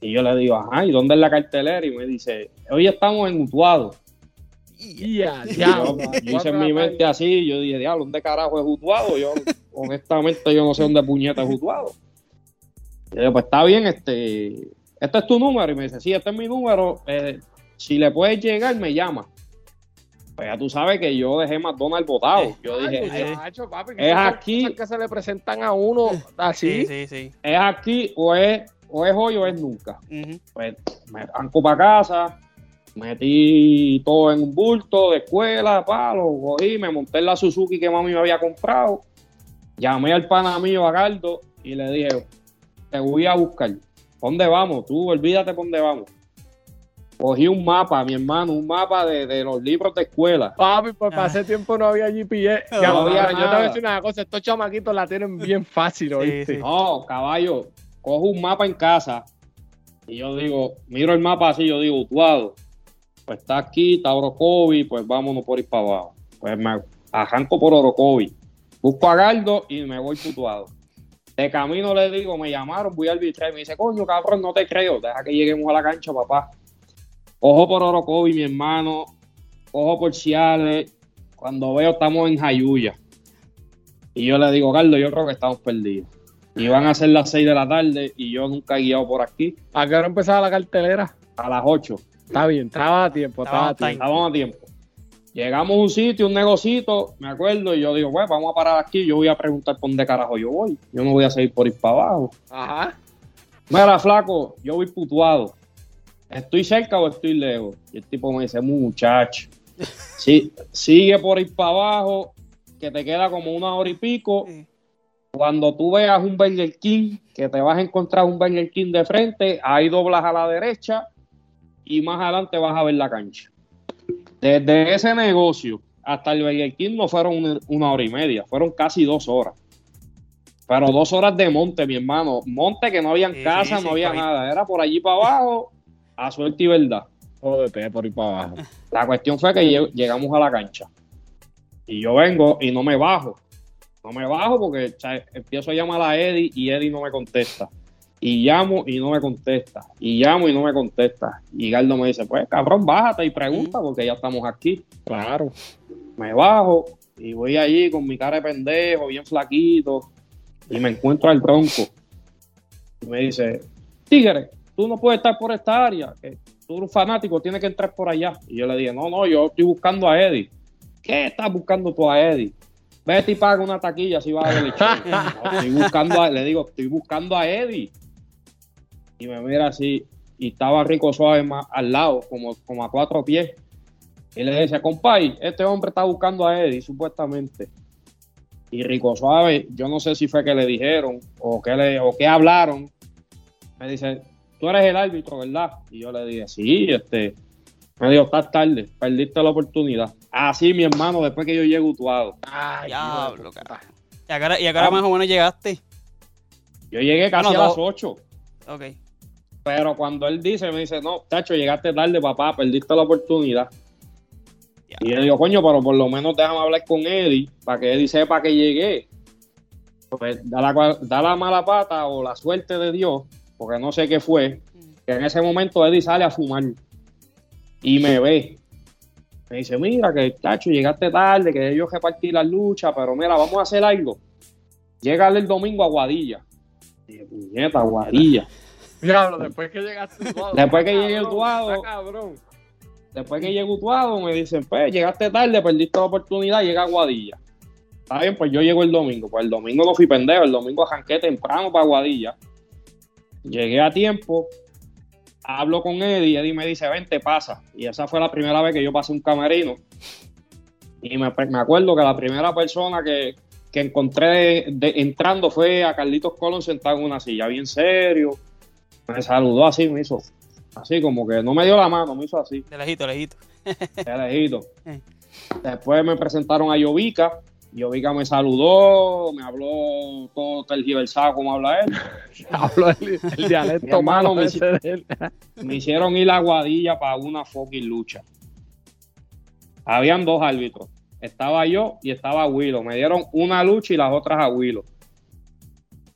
Y yo le digo, ajá, ¿y dónde es la cartelera? Y me dice, hoy estamos en Utuado. Y ya, yo, hice en mi mente así, yo dije, diablo, ¿dónde carajo es Utuado? Yo, honestamente, yo no sé dónde puñeta es Utuado. Y yo, pues está bien, este, este es tu número. Y me dice, sí, este es mi número. Eh, si le puedes llegar, me llama. Pues ya tú sabes que yo dejé McDonald's botado. Yo dije, eh, es aquí. que se le presentan a uno así. Sí, sí, Es aquí o es, o es hoy o es nunca. Pues me arranco para casa, metí todo en un bulto de escuela, palo, cogí, me monté en la Suzuki que mami me había comprado. Llamé al pana mío, a Gardo, y le dije, te voy a buscar. ¿Dónde vamos? Tú olvídate por dónde vamos cogí un mapa, mi hermano, un mapa de, los libros de escuela. Papi, pues para ese tiempo no había GPS. No, yo te voy a decir una cosa, estos chamaquitos la tienen bien fácil, ¿oíste? No, caballo, cojo un mapa en casa y yo digo, miro el mapa así, yo digo, Utuado, pues está aquí, está Orocovi, pues vámonos por ir para abajo. Pues me arranco por Orocovi, busco a Gardo y me voy putuado. De camino le digo, me llamaron, voy al arbitrar. Me dice, coño, cabrón, no te creo. Deja que lleguemos a la cancha, papá. Ojo por Orocovi, mi hermano. Ojo por Ciales. Cuando veo, estamos en Jayuya. Y yo le digo, Carlos, yo creo que estamos perdidos. Y van a ser las 6 de la tarde y yo nunca he guiado por aquí. ¿A qué hora empezaba la cartelera? A las 8. Está bien, estaba a tiempo, estaba, a tiempo. Estábamos a tiempo. Llegamos a un sitio, un negocito, me acuerdo, y yo digo, bueno, vamos a parar aquí, yo voy a preguntar por dónde carajo yo voy. Yo no voy a seguir por ir para abajo. Ajá. Mira, flaco, yo voy putuado. ¿estoy cerca o estoy lejos? Y el tipo me dice, muchacho, sí, sigue por ir para abajo, que te queda como una hora y pico. Cuando tú veas un Burger King, que te vas a encontrar un Burger King de frente, ahí doblas a la derecha y más adelante vas a ver la cancha. Desde ese negocio hasta el Burger King no fueron una, hora y media, fueron casi dos horas. Pero dos horas de monte, mi hermano. Monte que no había casa, no había nada. Era por allí para abajo a suerte y verdad. Joder, por ir para abajo. La cuestión fue que llegamos a la cancha. Y yo vengo y no me bajo. No me bajo porque empiezo a llamar a Eddie y Eddie no me contesta. Y llamo y no me contesta. Y llamo y no me contesta. Y Gardo me dice, pues cabrón, bájate y pregunta porque ya estamos aquí. Claro. Me bajo y voy allí con mi cara de pendejo, bien flaquito. Y me encuentro al bronco. Y me dice, Tigre, tú no puedes estar por esta área, que tú eres un fanático, tienes que entrar por allá. Y yo le dije, no, no, yo estoy buscando a Eddie. ¿Qué estás buscando tú a Eddie? Vete y paga una taquilla si vas a ver el estoy buscando a, le digo, estoy buscando a Eddie. Y me mira así, y estaba Rico Suave más al lado, como, como a cuatro pies. Y le dice, compay, este hombre está buscando a Eddie, supuestamente. Y Rico Suave, yo no sé si fue que le dijeron o que, le, o que hablaron. Me dice, tú eres el árbitro, ¿verdad? Y yo le dije, sí, este, me dijo, estás tarde, perdiste la oportunidad. Así, mi hermano, después que yo llego utuado. Ay, diablo, carajo. ¿Y acá, y acá más o menos llegaste? Yo llegué casi a las 8. Ok. Pero cuando él dice, me dice, no, tacho, llegaste tarde, papá, perdiste la oportunidad. Y yo digo, coño, pero por lo menos déjame hablar con Eddie, para que Eddie sepa que llegué. Pues da la, da la mala pata o la suerte de Dios porque no sé qué fue, que en ese momento Eddie sale a fumar y me ve. Me dice, mira, que cacho, llegaste tarde, que yo repartí la lucha, pero mira, vamos a hacer algo. Llega el domingo a Guadilla. Y dije, puñeta, Guadilla. Diablo, después que llegaste Después que llegué Utuado. Después que llegué Utuado, me dicen, pues llegaste tarde, perdiste la oportunidad, llega a Guadilla. Está bien, pues yo llego el domingo. Pues el domingo no fui pendejo, el domingo arranqué temprano para Guadilla. Llegué a tiempo, hablo con Eddie, Eddie me dice, ven, te pasa. Y esa fue la primera vez que yo pasé un camerino. Y me, acuerdo que la primera persona que, que encontré de, entrando fue a Carlitos Colón sentado en una silla, bien serio. Me saludó así, me hizo así, como que no me dio la mano, me hizo así. De lejito, lejito. De lejito. Después me presentaron a Yovica. Yovica me saludó, me habló todo tergiversado como habla él. Habló el, el dialecto hermano, malo me ese de él. Me hicieron ir a Guadilla para una fucking lucha. Habían dos árbitros. Estaba yo y estaba Willow. Me dieron una lucha y las otras a Willow.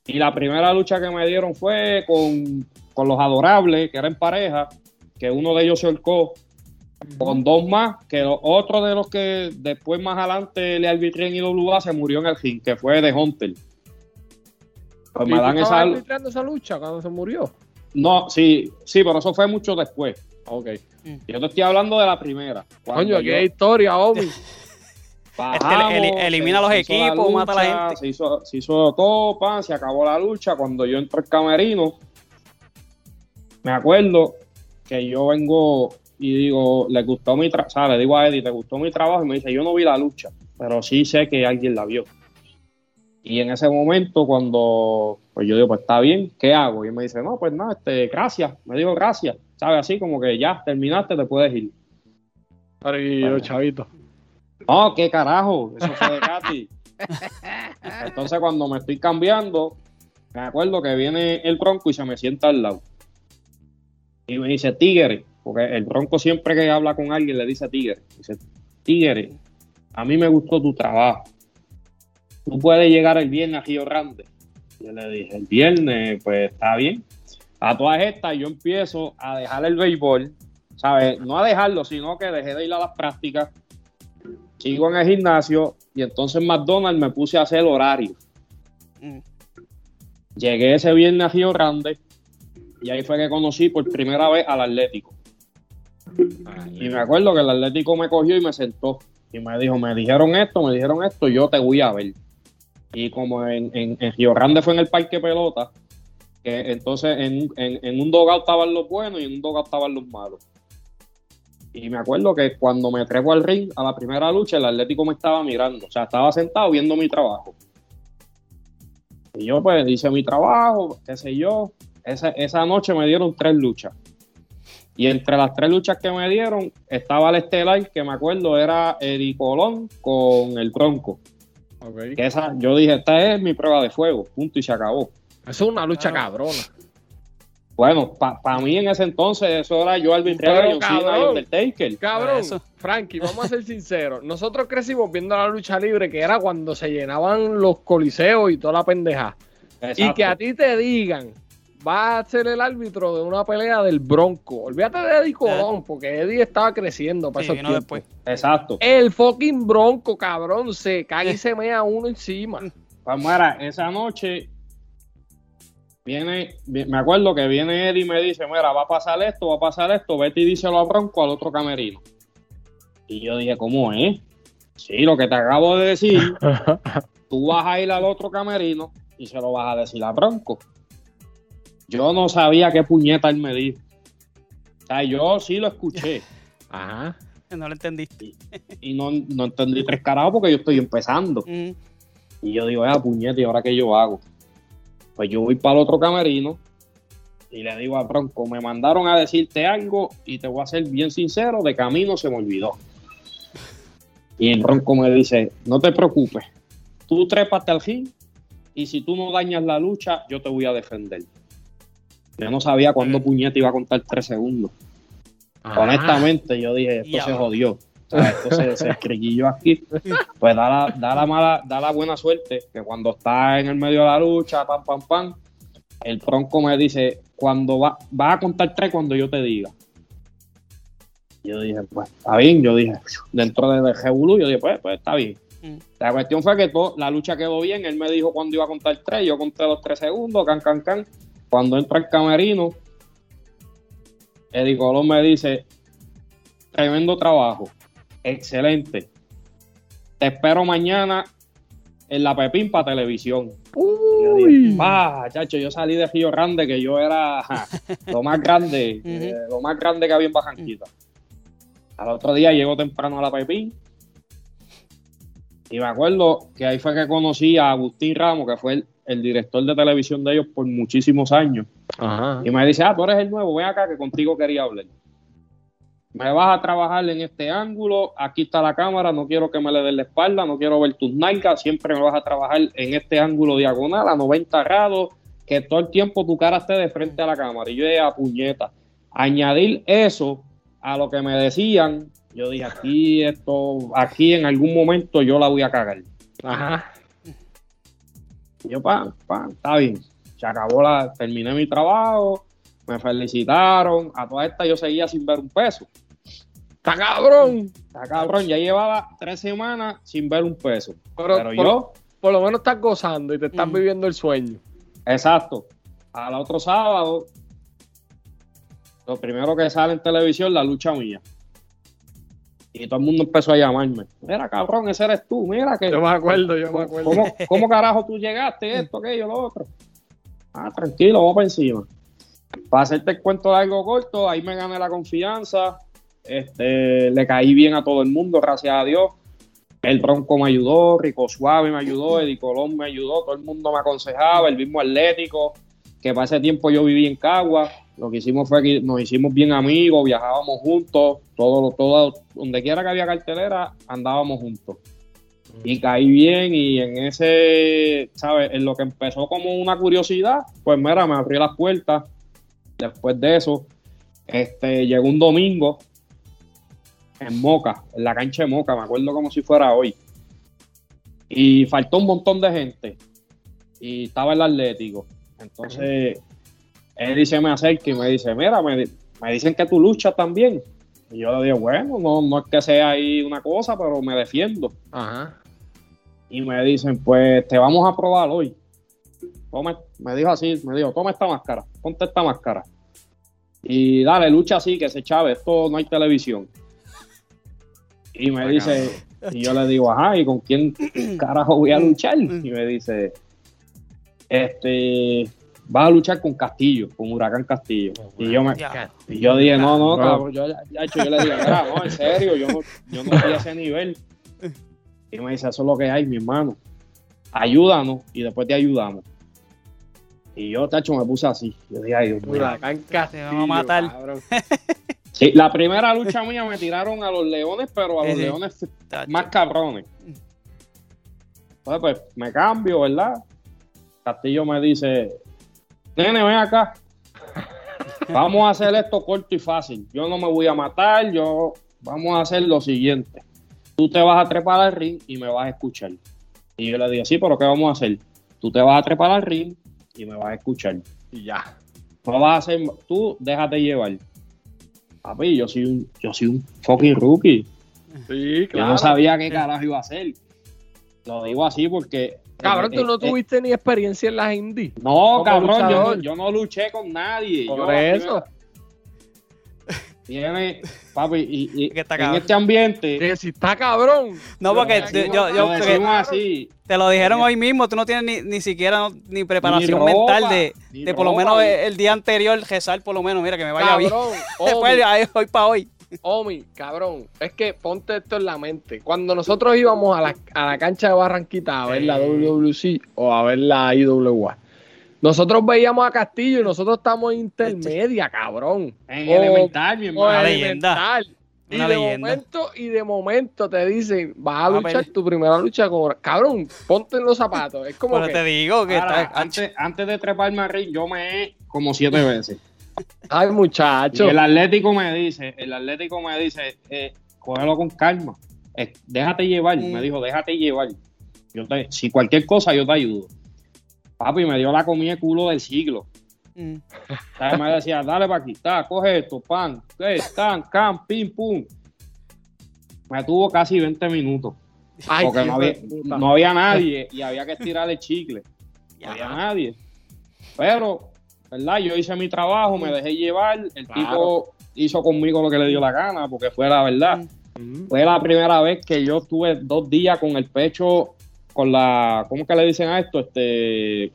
Y la primera lucha que me dieron fue con, con los adorables, que eran pareja, que uno de ellos se holcó con dos más, que otro de los que después más adelante le arbitré en IWA se murió en el ring, que fue de Hunter. Pues ¿Y me dan esa... arbitrando esa lucha cuando se murió? No, sí, sí, pero eso fue mucho después. Ok. Yo te estoy hablando de la primera. Coño, yo- qué historia, Omi. Bajamos, Este, eli- elimina se- los equipos, mata a la gente. Se hizo, se hizo todo, pan, se acabó la lucha. Cuando yo entro al camerino, me acuerdo que yo vengo y digo, le gustó mi trabajo, o sea, le digo a Eddie, ¿te gustó mi trabajo? Y me dice, yo no vi la lucha, pero sí sé que alguien la vio. Y en ese momento, cuando pues yo digo, pues está bien, ¿qué hago? Y él me dice, no, pues nada, este, gracias. Me digo, gracias. ¿Sabes? Así como que ya terminaste, te puedes ir. Pero y Bueno. los chavitos. No, qué carajo, eso fue de Katy. Entonces cuando me estoy cambiando, me acuerdo que viene el bronco y se me sienta al lado. Y me dice, tigre, porque el bronco siempre que habla con alguien le dice tigre. Dice, tigre, a mí me gustó tu trabajo. Tú puedes llegar el viernes a Río Grande. Yo le dije, el viernes, pues está bien. A todas estas yo empiezo a dejar el béisbol, ¿sabes? No a dejarlo, sino que dejé de ir a las prácticas sigo en el gimnasio y entonces en McDonald's me puse a hacer horario. Mm. Llegué ese viernes a Río Grande y ahí fue que conocí por primera vez al Atlético. Y me acuerdo que el Atlético me cogió y me sentó y me dijo, me dijeron esto, me dijeron esto, yo te voy a ver. Y como en, en, en Río Grande fue en el Parque Pelota, entonces en, en, un dogout estaban los buenos y en un dogout estaban los malos. Y me acuerdo que cuando me trepo al ring a la primera lucha, el Atlético me estaba mirando. O sea, estaba sentado viendo mi trabajo. Y yo, pues, hice mi trabajo, qué sé yo. Esa, esa noche me dieron tres luchas. Y entre las tres luchas que me dieron, estaba el estelar, que me acuerdo era Eddie Colón con el Bronco. Que esa, yo dije, esta es mi prueba de fuego, punto, y se acabó. Eso es una lucha Claro. cabrona. Bueno, para mí en ese entonces, eso era yo arbitré a Pero, cabrón. Undertaker. Cabrón, Eso. Frankie, vamos a ser sinceros. Nosotros crecimos viendo la lucha libre, que era cuando se llenaban los coliseos y toda la pendeja. Y que a ti te digan, va a ser el árbitro de una pelea del Bronco. Olvídate de Eddie Colón, porque Eddie estaba creciendo para Sí, esos vino tiempos. después. Exacto. El fucking Bronco, cabrón, se cae y se mea uno encima. Pues mira, esa noche viene, vi- me acuerdo que viene Eddie y me dice, mira, va a pasar esto, va a pasar esto, vete y díselo a Bronco al otro camerino. Y yo dije, ¿cómo es? Sí, lo que te acabo de decir, tú vas a ir al otro camerino y se lo vas a decir a Bronco. Yo no sabía qué puñeta él me dijo. O sea, yo sí lo escuché Ajá. No lo entendiste. y no, no entendí tres carajos porque yo estoy empezando. Mm. Y yo digo, ah, puñete, ¿y ahora qué yo hago? Pues yo voy para el otro camerino y le digo a Bronco, me mandaron a decirte algo y te voy a ser bien sincero, de camino se me olvidó. Y el Bronco me dice, no te preocupes, tú trépate al fin y si tú no dañas la lucha, yo te voy a defender. Yo no sabía cuándo puñete iba a contar tres segundos. Ajá. Honestamente, yo dije, esto se jodió. O sea, esto se, se escriquilló aquí. Pues da la, da, la mala, da la buena suerte que cuando está en el medio de la lucha, pam, pam, pam, el Bronco me dice, cuando va, va a contar tres cuando yo te diga. Yo dije, pues está bien. Yo dije, dentro de, de yo dije, pues, pues está bien. Mm. La cuestión fue que to- la lucha quedó bien. Él me dijo cuando iba a contar tres. Yo conté los tres segundos, can, can, can. Cuando entra el camerino, Eddie Colón me dice, tremendo trabajo, excelente. Te espero mañana en la Pepín para televisión. Yo dije, Uy. "Pa, chacho, yo salí de Río Grande, que yo era ja, lo más grande, eh, lo más grande que había en Bajanquita. Al otro día llego temprano a la Pepín. Y me acuerdo que ahí fue que conocí a Agustín Ramos, que fue el, el director de televisión de ellos por muchísimos años. Ajá. Y me dice, ah, tú eres el nuevo, ven acá que contigo quería hablar. Me vas a trabajar en este ángulo, aquí está la cámara, no quiero que me le des la espalda, no quiero ver tus nalgas, siempre me vas a trabajar en este ángulo diagonal a 90 grados, que todo el tiempo tu cara esté de frente a la cámara. Y yo dije, a puñeta, añadir eso a lo que me decían, yo dije, aquí esto, aquí en algún momento yo la voy a cagar. Ajá. Y yo, pa, pa, está bien. Se acabó la, terminé mi trabajo, me felicitaron. A toda esta yo seguía sin ver un peso. Está cabrón. Está cabrón, ya llevaba tres semanas sin ver un peso. Pero, Pero por, yo, por lo menos estás gozando y te estás Mm. viviendo el sueño. exacto. Al otro sábado, lo primero que sale en televisión, la lucha mía. Y todo el mundo empezó a llamarme. Mira, cabrón, ese eres tú. Mira que. Yo me acuerdo, yo me acuerdo. ¿Cómo, cómo carajo tú llegaste? Esto, aquello, lo otro. Ah, tranquilo, vamos para encima. Para hacerte el cuento largo corto, ahí me gané la confianza. Este, le caí bien a todo el mundo, gracias a Dios. El Bronco me ayudó, Rico Suave me ayudó, Eddie Colón me ayudó, todo el mundo me aconsejaba, el mismo Atlético, que para ese tiempo yo viví en Cagua. Lo que hicimos fue que nos hicimos bien amigos, viajábamos juntos, todo, todo, donde quiera que había cartelera, andábamos juntos y caí bien y en ese, ¿sabes? En lo que empezó como una curiosidad, pues mira, me abrió las puertas. Después de eso, este, llegó un domingo en Moca, en la cancha de Moca, me acuerdo como si fuera hoy. Y faltó un montón de gente. Y estaba el Atlético. Entonces, él se me acerca y me dice, mira, me, me dicen que tú luchas también. Y yo le digo, bueno, no, no es que sea ahí una cosa, pero me defiendo Ajá. y me dicen, pues te vamos a probar hoy. Toma, me dijo así, me dijo, toma esta máscara, ponte esta máscara. Y dale, lucha así, que se chave, esto no hay televisión. Y me dice, y yo le digo, ajá, ¿y con quién carajo voy a luchar? Y me dice, este, vas a luchar con Castillo, con Huracán Castillo. Y yo me, y yo dije, no, no, cabrón, yo, ya hecho, yo le mira, no, en serio, yo no, yo no estoy a ese nivel. Y me dice, eso es lo que hay, mi hermano. Ayúdanos y después te ayudamos. Y yo, tacho, me puse así. Yo dije, ay, Dios mío. Huracán Castillo, Te van a matar. cabrón. Sí, la primera lucha mía me tiraron a los leones, pero a Sí, los sí. leones más cabrones. Entonces, pues, me cambio, ¿verdad? Castillo me dice, nene, ven acá. Vamos a hacer esto corto y fácil. Yo no me voy a matar, yo vamos a hacer lo siguiente. Tú te vas a trepar al ring y me vas a escuchar. Y yo le digo, sí, pero ¿qué vamos a hacer? Tú te vas a trepar al ring y me vas a escuchar. Y ya. No vas a hacer, tú déjate llevar. Papi, yo soy un, yo soy un fucking rookie. Sí, Yo claro. no sabía qué carajo iba a hacer. Lo digo así porque. Cabrón, tú no eh, eh, tuviste ni experiencia en las indies. No, cabrón, yo yo no luché con nadie. Por Yo eso. Viene, papi, y, y Que está en cabrón. este ambiente. Que si está cabrón. No, porque te- yo, yo- lo así. te lo dijeron hoy mismo, tú no tienes ni, ni siquiera no- ni preparación Ni ropa, mental de, de por lo menos el, el día anterior rezar por lo menos, mira que me vaya bien. Cabrón. Después Omi, de ahí, hoy para hoy. Omi, cabrón. Es que ponte esto en la mente. Cuando nosotros íbamos a la, a la cancha de Barranquita a ver la. WWC o a ver la IWA, nosotros veíamos a Castillo y nosotros estamos en intermedia, cabrón. En O- elemental, mi hermano. Una elemental. Y de leyenda. momento, y de momento te dicen, vas a luchar tu primera lucha con. Cabrón, ponte en los zapatos. Es como Pero que. te digo que Ahora, está, antes, antes de treparme al ring, yo me he como siete veces. Ay, Y muchacho. el Atlético me dice, el Atlético me dice, eh, cógelo con calma. Eh, déjate llevar, Mm. me dijo, déjate llevar. Yo te, si cualquier cosa, yo te ayudo. Papi, me dio la comida de culo del siglo. Mm. O sea, me decía, dale para aquí, está, coge esto, pan, tan, can, pim, pum. Me tuvo casi 20 minutos. Ay, porque no había, no nadie y había que estirar el chicle. No había nadie. Pero, ¿verdad? Yo hice mi trabajo, me dejé llevar. El Claro. tipo hizo conmigo lo que le dio la gana, porque fue la verdad. Fue la primera vez que yo estuve dos días con el pecho, con la, ¿cómo que le dicen a esto? Este,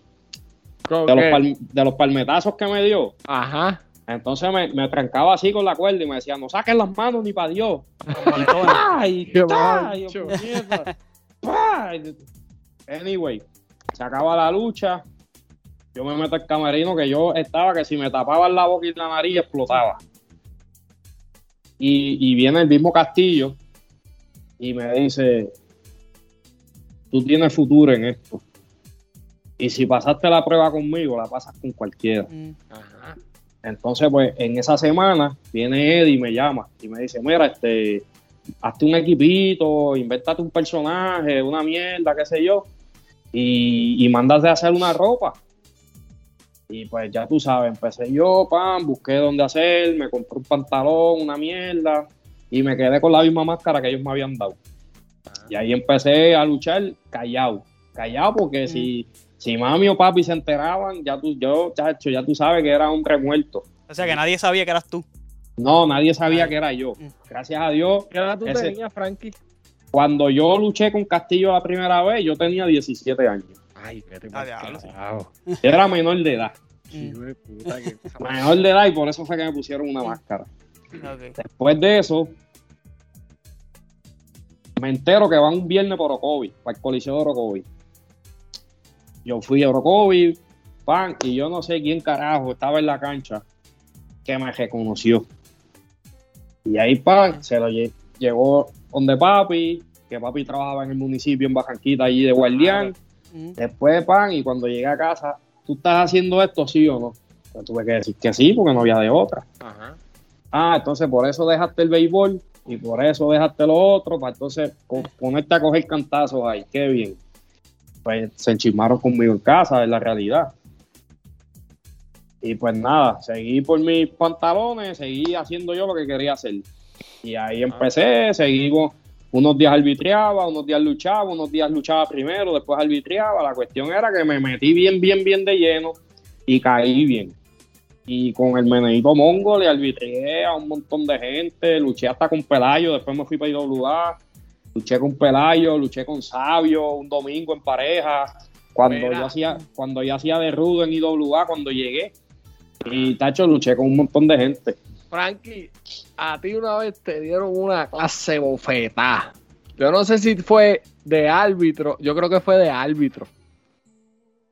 ¿Con de los, qué? pal- de los palmetazos que me dio. Ajá. Entonces me, me trancaba así con la cuerda y me decía, no saques las manos ni para Dios. ¡Ay! Qué. Anyway, se acaba la lucha. Yo me meto al camerino que yo estaba que si me tapaban la boca y la nariz explotaba. Y, y viene el mismo Castillo y me dice, tú tienes futuro en esto. Y si pasaste la prueba conmigo, la pasas con cualquiera. Mm. Ajá. Entonces, pues, en esa semana viene Eddie y me llama y me dice, mira, este, hazte un equipito, invéntate un personaje, una mierda, qué sé yo, y, y mándate a hacer una ropa. Y pues ya tú sabes, empecé yo, pam, busqué dónde hacer, me compré un pantalón, una mierda, y me quedé con la misma máscara que ellos me habían dado. Y ahí empecé a luchar callado, callado porque si, si mami o papi se enteraban, ya tú, yo, chacho, ya tú sabes que era hombre muerto. O sea que nadie sabía que eras tú. No, nadie sabía que era yo. Mm. Gracias a Dios, ¿Qué edad tú Ese- tenías, Frankie? cuando yo luché con Castillo la primera vez, yo tenía 17 años. Ay, vete Ah, carajo. Yo era menor de edad. Hijo de puta, que- Menor de edad y por eso fue que me pusieron una máscara. Después de eso, me entero que van un viernes por Orocovi, para el Coliseo de Orocovi. Yo fui a Orocovi, pan, y yo no sé quién carajo estaba en la cancha que me reconoció. Y ahí, pan, se lo lle- llegó donde papi, que papi trabajaba en el municipio en Bajanquita, allí de guardián. Mm. Después, pan, y cuando llegué a casa, ¿tú estás haciendo esto, sí o no? Pues tuve que decir que sí, porque no había de otra. Ajá. Ah, entonces por eso dejaste el béisbol y por eso dejaste lo otro, para entonces ponerte a coger cantazos ahí. Qué bien. Pues se enchismaron conmigo en casa, es la realidad. Y pues nada, seguí por mis pantalones, seguí haciendo yo lo que quería hacer. Y ahí empecé, seguimos. Unos días arbitriaba, unos días luchaba, unos días luchaba primero, después arbitriaba. La cuestión era que me metí bien, bien, bien de lleno y caí bien. Y con el Meneito Mongo le arbitré a un montón de gente, luché hasta con Pelayo, después me fui para IWA, luché con Pelayo, luché con Sabio un domingo en pareja, cuando Mira. yo hacía, cuando yo hacía de rudo en IWA, cuando llegué. Y tacho, luché con un montón de gente. Frankie, a ti una vez te dieron una clase bofetada. Yo no sé si fue de árbitro, yo creo que fue de árbitro.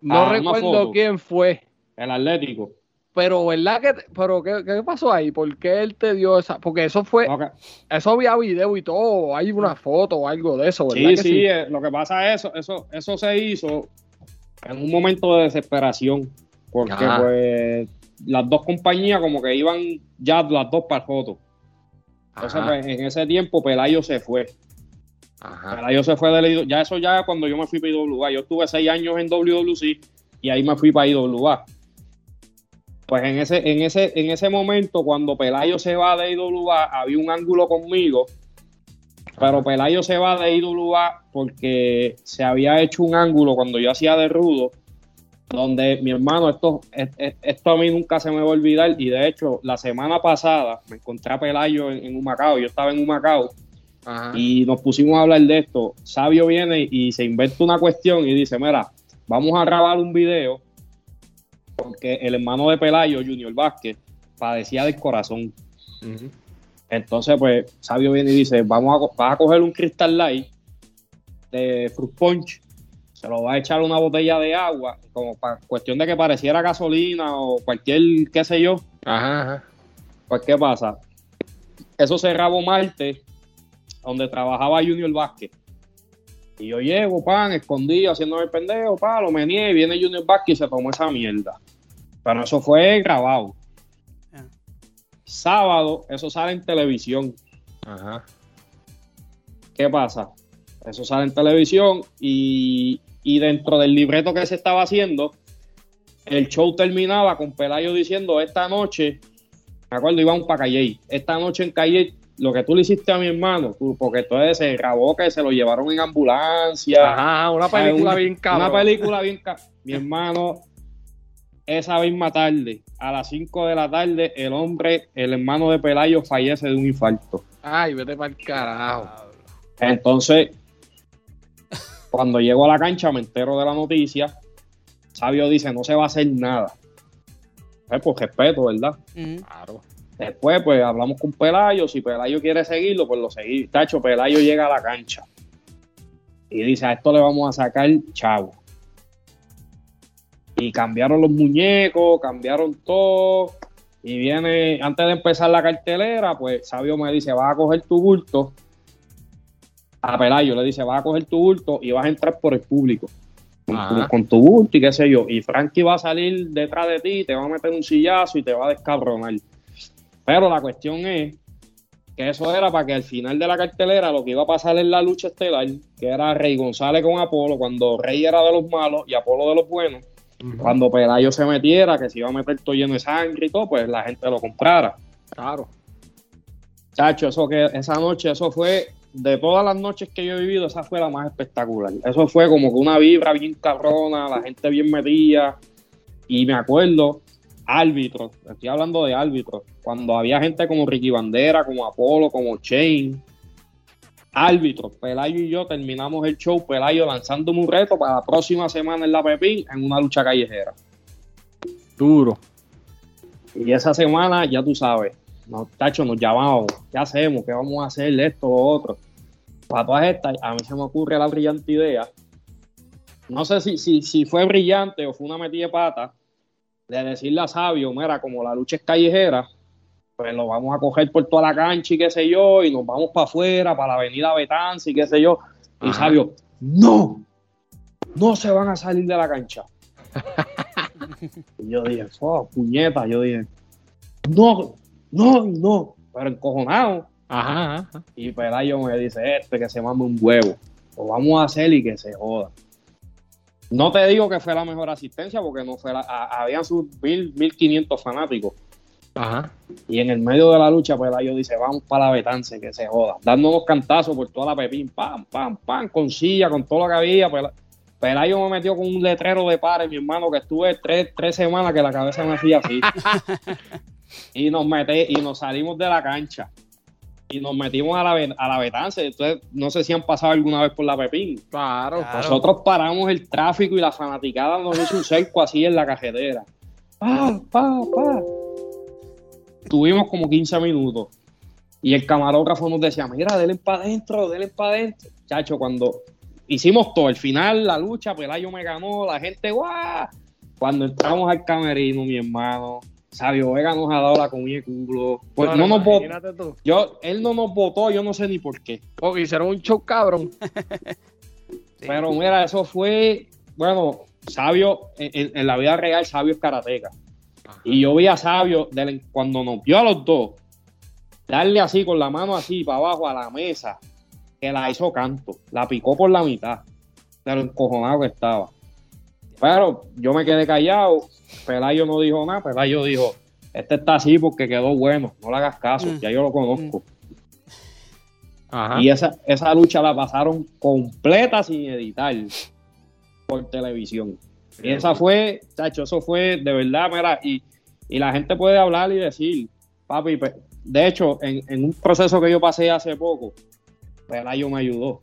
No Ah, recuerdo quién fue, El Atlético. pero ¿verdad que? Pero ¿qué, qué pasó ahí? ¿Por qué él te dio esa? Porque eso fue, eso había video y todo, hay una foto o algo de eso, ¿verdad? Sí, que sí, eh, lo que pasa es eso, eso, eso se hizo en un momento de desesperación, porque Ajá. pues las dos compañías como que iban ya las dos para foto. Entonces, pues, en ese tiempo Pelayo se fue. ajá. Pelayo se fue de la Ya eso ya cuando yo me fui para IWA. Yo estuve seis años en WWC y ahí me fui para IWA. Pues en ese, en ese, en ese momento, cuando Pelayo se va de IWA, había un ángulo conmigo. Pero Pelayo se va de IWA porque se había hecho un ángulo cuando yo hacía de rudo, donde mi hermano, esto, es- es- esto a mí nunca se me va a olvidar. Y de hecho, la semana pasada me encontré a Pelayo en, en Humacao. Yo estaba en Humacao ajá. y nos pusimos a hablar de esto. Sabio viene y se inventa una cuestión y dice, mira, vamos a grabar un video porque el hermano de Pelayo, Junior Vázquez, padecía del corazón. Entonces, pues, Sabio viene y dice, vamos a, vas a coger un Crystal Light de Fruit Punch, se lo va a echar una botella de agua, como para cuestión de que pareciera gasolina o cualquier, qué sé yo, Ajá, ajá. pues, ¿qué pasa? Eso se grabó martes, donde trabajaba Junior Vázquez. Y yo llego, pan, escondido, haciéndome el pendejo, pan, lo meneé, y viene Junior Vázquez y se tomó esa mierda. Pero eso fue grabado. Ah. Sábado, eso sale en televisión. Ajá. ¿Qué pasa? Eso sale en televisión y, y dentro del libreto que se estaba haciendo, el show terminaba con Pelayo diciendo, esta noche, me acuerdo, íbamos para Calle, esta noche en Calle, lo que tú le hiciste a mi hermano, tú- porque entonces se grabó que se lo llevaron en ambulancia. Ajá, una película bien cabrón. Una película bien ca- Mi hermano, esa misma tarde, a las 5 de la tarde, el hombre, el hermano de Pelayo fallece de un infarto. Ay, vete para el carajo. Entonces, cuando llego a la cancha me entero de la noticia. Sabio dice, no se va a hacer nada. Pues, por respeto, ¿verdad? Ujú. Claro. Después, pues hablamos con Pelayo. Si Pelayo quiere seguirlo, pues lo seguimos. Tacho, Pelayo llega a la cancha. y dice, a esto le vamos a sacar chavo. Y cambiaron los muñecos, cambiaron todo. Y viene, antes de empezar la cartelera, pues Sabio me dice, vas a coger tu bulto. A Pelayo le dice, vas a coger tu bulto y vas a entrar por el público. Con, tu bulto y qué sé yo. Y Frankie va a salir detrás de ti, te va a meter un sillazo y te va a descabronar. Pero la cuestión es que eso era para que al final de la cartelera lo que iba a pasar en la lucha estelar, que era Rey González con Apolo, cuando Rey era de los malos y Apolo de los buenos, cuando Pelayo se metiera, que se iba a meter todo lleno de sangre y todo, pues la gente lo comprara. Claro. Chacho, eso que esa noche, eso fue, de todas las noches que yo he vivido, esa fue la más espectacular. Eso fue como que una vibra bien cabrona, la gente bien metida. Y me acuerdo, árbitros, estoy hablando de árbitros, cuando había gente como Ricky Bandera, como Apolo, como Shane, árbitros, Pelayo y yo terminamos el show, Pelayo lanzando un reto para la próxima semana en la Pepín en una lucha callejera. Duro. Y esa semana, ya tú sabes, nos, tacho, nos llamamos, ¿qué hacemos? ¿Qué vamos a hacer? Esto, lo otro. Para todas estas, a mí se me ocurre la brillante idea. No sé si, si, si fue brillante o fue una metida de pata de decirle a Sabio, mira, como la lucha es callejera, pues lo vamos a coger por toda la cancha y qué sé yo, y nos vamos para afuera, para la avenida Betanza y qué sé yo. Y Sabio, no, no se van a salir de la cancha. y yo dije, oh, puñeta, yo dije, no, no, no, pero encojonado. Ajá, Y Pelayo me dice, este que se mame un huevo, lo vamos a hacer y que se joda. No te digo que fue la mejor asistencia porque no fue la, habían sus mil, mil quinientos fanáticos y en el medio de la lucha, pues yo dice, vamos para la Betance, que se joda. Dándonos cantazos por toda la pepín, pam, pam, pam, con silla, con todo lo que había. Pues, Pelayo me metió con un letrero de pares, mi hermano, que estuve tres, tres semanas que la cabeza me hacía así. y nos meté, y nos salimos de la cancha. Y nos metimos a la, a la Betance. Entonces, no sé si han pasado alguna vez por la Pepín. Claro. Nosotros paramos el tráfico y la fanaticada nos hizo un cerco así en la cajetera. Pa, pa, pa tuvimos como 15 minutos. Y el camarógrafo nos decía, mira, denle para adentro, denle para adentro. Chacho, cuando hicimos todo, el final, la lucha, Pelayo me ganó, la gente, guau. Cuando entramos al camerino, mi hermano, Sabio Vega nos ha dado la comida culo. Pues no, nos votó. Yo, él no nos votó, yo no sé ni por qué. Oh, hicieron un show cabrón. Pero mira, eso fue, bueno, Sabio, en, la vida real, Sabio es karateca. Y yo vi a Sabio cuando nos vio a los dos, darle así con la mano así para abajo a la mesa, que la hizo canto, la picó por la mitad, de lo encojonado que estaba. Pero yo me quedé callado, Pelayo no dijo nada, Pelayo dijo, este está así porque quedó bueno, no le hagas caso, mm. ya yo lo conozco. Y esa, esa lucha la pasaron completa sin editar por televisión. Y esa fue, chacho, eso fue de verdad, mira, y, la gente puede hablar y decir, papi, de hecho, en, un proceso que yo pasé hace poco, Pelayo me ayudó.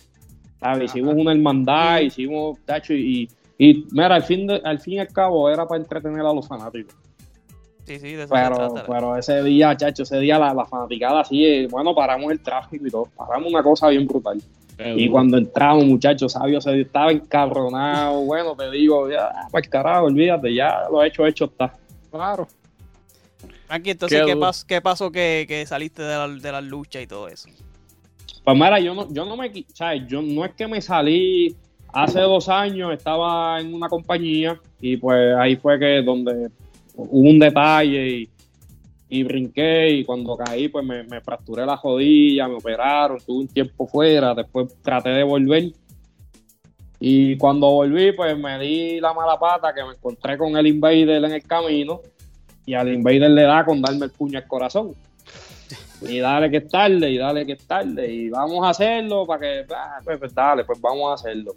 Hicimos una hermandad, hicimos, chacho, y, y mira, al fin, al fin y al cabo era para entretener a los fanáticos. Sí, sí, de eso pero, pero ese día, chacho, ese día la, la fanaticada así, eh, bueno, paramos el tráfico y todo, paramos una cosa bien brutal y cuando entramos, muchachos, Sabio se estaba encabronado. Bueno, te digo, ya, el carajo, olvídate, ya lo hecho, hecho está. Claro. Aquí, entonces, ¿qué, pasó, qué pasó que, saliste de la, de la, lucha y todo eso? Pues mira, yo no, yo no me, ¿sabes? Yo no es que me salí hace dos años, estaba en una compañía y pues ahí fue que donde hubo un detalle y y brinqué y cuando caí pues me, fracturé la jodilla, me operaron, tuve un tiempo fuera, después traté de volver y cuando volví pues me di la mala pata que me encontré con el invader en el camino y al invader le da con darme el puño al corazón. Y dale que es tarde, y dale que es tarde, y vamos a hacerlo para que, ah, pues, pues, dale, pues vamos a hacerlo.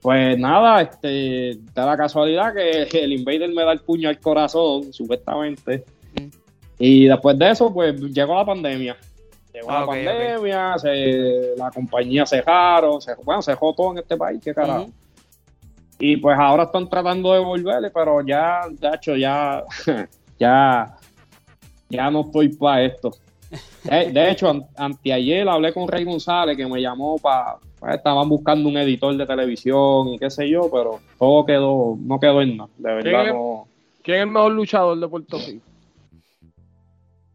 Pues nada, este, da la casualidad que el invader me da el puño al corazón, supuestamente, y después de eso, pues llegó la pandemia. Llegó la ah, pandemia, la compañía cerraron, se, bueno, se todo en este país, qué carajo. Y pues ahora están tratando de volverle, pero ya, de hecho, ya, ya, ya no estoy para esto. De, hecho, anteayer hablé con Rey González, que me llamó para pues, estaban buscando un editor de televisión y qué sé yo, pero todo quedó, no quedó en nada, de verdad ¿Quién es, no. ¿Quién es el mejor luchador de Puerto Rico?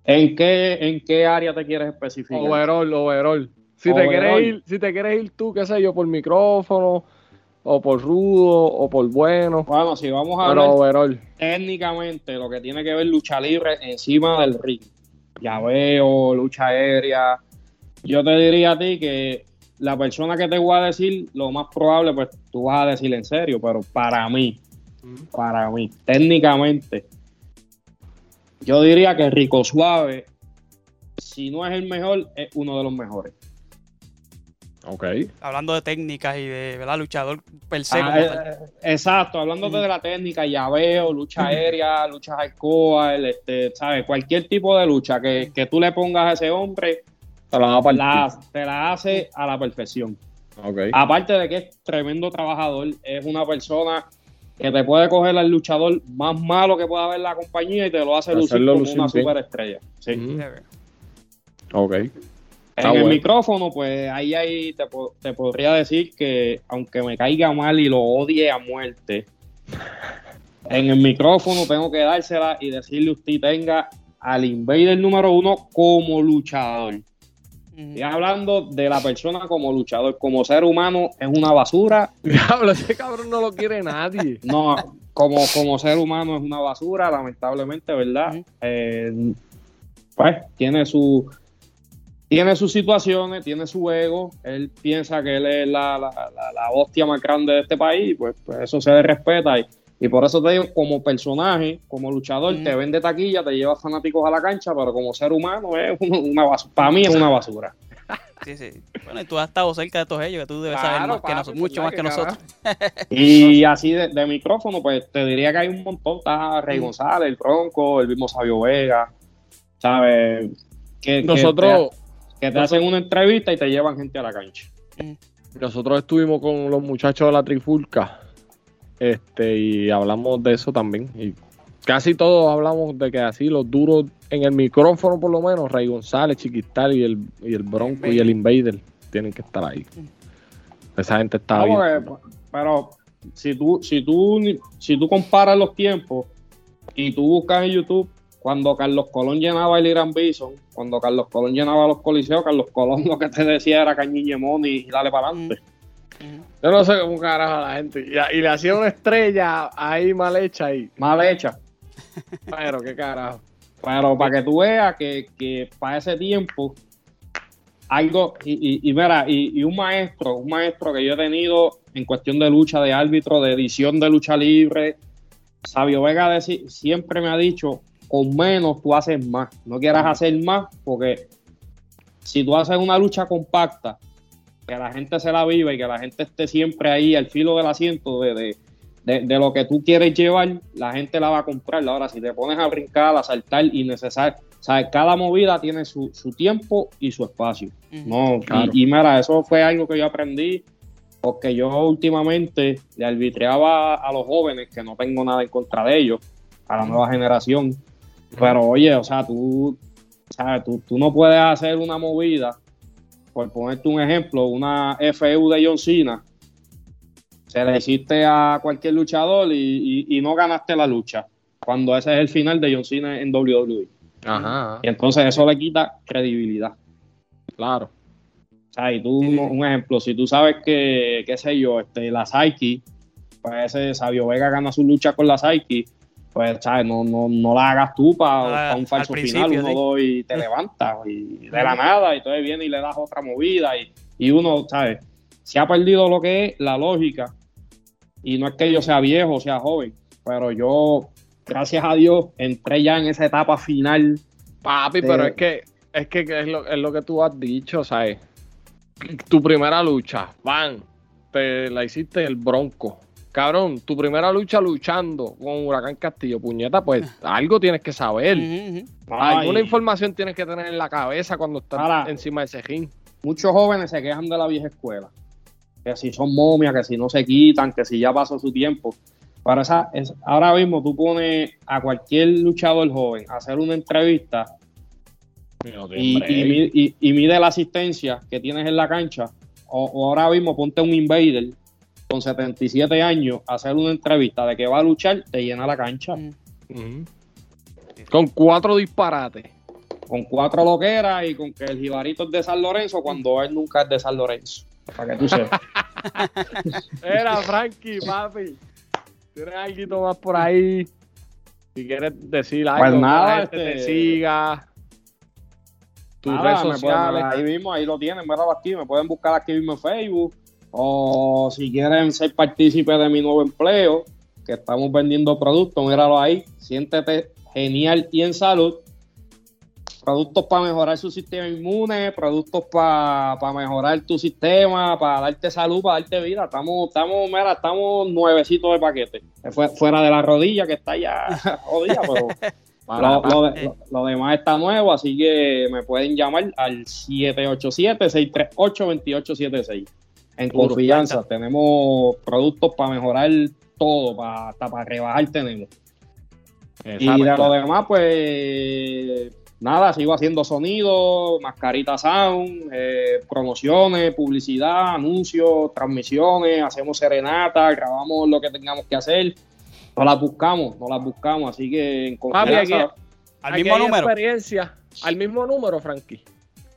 ¿En qué, ¿En qué área te quieres especificar? Overall, overall. Si te quieres ir, si te quieres ir tú, qué sé yo, por micrófono, o por rudo, o por bueno. Bueno, si vamos a Pero overall. técnicamente lo que tiene que ver lucha libre encima del ring, llaveo, lucha aérea, yo te diría a ti que la persona que te voy a decir, lo más probable, pues tú vas a decir en serio, pero para mí, para mí, técnicamente, yo diría que Rico Suave, si no es el mejor, es uno de los mejores. Ok. Hablando de técnicas y de ¿verdad? luchador per se. Ah, eh, exacto, hablándote de la técnica, llaveo, lucha aérea, lucha hardcore, este, ¿sabes? Cualquier tipo de lucha que, que tú le pongas a ese hombre, Te la va a partir. la, te la hace a la perfección. Ok. Aparte de que es tremendo trabajador, es una persona que te puede coger al luchador más malo que pueda haber en la compañía y te lo hace lucir como lucir una bien. superestrella. Sí. Chévere. Ok. En el bueno. micrófono, pues ahí, ahí te, te podría decir que aunque me caiga mal y lo odie a muerte, en el micrófono tengo que dársela y decirle usted tenga al Invader número uno como luchador. Estoy hablando de la persona como luchador, como ser humano es una basura. Diablo, ese cabrón no lo quiere nadie. No, como, como ser humano es una basura, lamentablemente, ¿verdad? Eh, pues tiene su tiene sus situaciones, tiene su ego, él piensa que él es la, la, la- la hostia más grande de este país, pues, pues eso se le respeta y, y por eso te digo, como personaje, como luchador, te vende taquilla, te lleva fanáticos a la cancha, pero como ser humano es una, basura, para mí es una basura. Sí, sí. Bueno, y tú has estado cerca de todos ellos, que tú debes Claro, saber más que nosotros, mucho más que ¿Qué nosotros. Y así de, de micrófono, pues te diría que hay un montón. Está Rey Mm. González, el Bronco, el mismo Sabio Vega, ¿sabes? Que, que Nosotros, te, que te hacen una entrevista y te llevan gente a la cancha. nosotros estuvimos con los muchachos de la Trifulca. Este, y hablamos de eso también. Y casi todos hablamos de que así los duros en el micrófono, por lo menos, Rey González, Chiquistal y el, y el Bronco y el Invader tienen que estar ahí. Esa gente está No, bien. pero si tú, si tú, si tú comparas los tiempos y tú buscas en YouTube cuando Carlos Colón llenaba el Irán Bison, cuando Carlos Colón llenaba los coliseos, Carlos Colón lo que te decía era cañiñemón y dale para adelante. Ujú. Yo no sé cómo carajo a la gente. Y, y le hacía una estrella ahí mal hecha ahí. Mal hecha. Pero qué carajo. Pero para que tú veas que, que para ese tiempo, algo, y, y, y mira, y, y un maestro, un maestro que yo he tenido en cuestión de lucha, de árbitro, de edición de lucha libre, Sabio Vega deci- siempre me ha dicho, con menos tú haces más, no quieras hacer más, porque si tú haces una lucha compacta, que la gente se la viva y que la gente esté siempre ahí al filo del asiento de, de, de, de lo que tú quieres llevar, la gente la va a comprar. Ahora, si te pones a brincar, a saltar innecesario, o sea, cada movida tiene su, su tiempo y su espacio. No, Claro. y, y mira, eso fue algo que yo aprendí porque yo últimamente le arbitreaba a los jóvenes, que no tengo nada en contra de ellos, a la nueva generación. Pero oye, o sea, tú, ¿sabes? Tú, tú no puedes hacer una movida, por ponerte un ejemplo, una FU de John Cena, se le hiciste a cualquier luchador y, y- y no ganaste la lucha, cuando ese es el final de John Cena en WWE. Ajá, Y entonces eso le quita credibilidad. claro. O sea, y tú, un, un ejemplo, si tú sabes que, qué sé yo, este, la Psyche, pues ese Sabio Vega gana su lucha con la Psyche, pues, ¿sabes? No, no, no la hagas tú para Ah, un al falso final, uno, sí. dos y te levantas y de la nada, y entonces viene y le das otra movida y, y uno, ¿sabes? Se ha perdido lo que es la lógica y no es que yo sea viejo o sea joven, pero yo, gracias a Dios, entré ya en esa etapa final. Papi, de- pero es que es que es lo, es lo que tú has dicho, ¿sabes? Tu primera lucha, van, te la hiciste el Bronco. Cabrón, tu primera lucha luchando con Huracán Castillo, puñeta, pues algo tienes que saber. Alguna información tienes que tener en la cabeza cuando estás Ahora- encima de ese ring. muchos jóvenes se quejan de la vieja escuela. Que si son momias, que si no se quitan, que si ya pasó su tiempo. Pero esa, es, ahora mismo tú pones a cualquier luchador joven a hacer una entrevista y, y mi- y- y mide la asistencia que tienes en la cancha. o, ahora mismo ponte un invader con 77 años, hacer una entrevista de que va a luchar, te llena la cancha. Mm. Con cuatro disparates. Con cuatro loqueras y con que el jibarito es de San Lorenzo cuando él nunca es de San Lorenzo. Para que tú sepas. Era Frankie, papi. ¿Tienes algo más por ahí? Si quieres decir algo, pues nada, este... te siga. Tus redes sociales. ahí mismo, ahí lo tienen, míralo aquí. Me pueden buscar aquí mismo en Facebook. O si quieren ser partícipes de mi nuevo empleo, que estamos vendiendo productos, míralo ahí. Siéntete genial y en salud productos para mejorar su sistema inmune, productos para mejorar tu sistema, para darte salud, para darte vida. Estamos, estamos, mira, estamos nuevecitos de paquete. Fuera de la rodilla que está ya jodida, pero lo, demás está nuevo, así que me pueden llamar al 787-638-2876. En confianza, tenemos productos para mejorar todo, para, hasta para rebajar tenemos. Y de lo demás, pues nada, sigo haciendo sonido, mascarita sound, eh, promociones, publicidad, anuncios, transmisiones, hacemos serenata, grabamos lo que tengamos que hacer. No las buscamos, no las buscamos, así que en confianza. al mismo número. Experiencia, al mismo número, Frankie.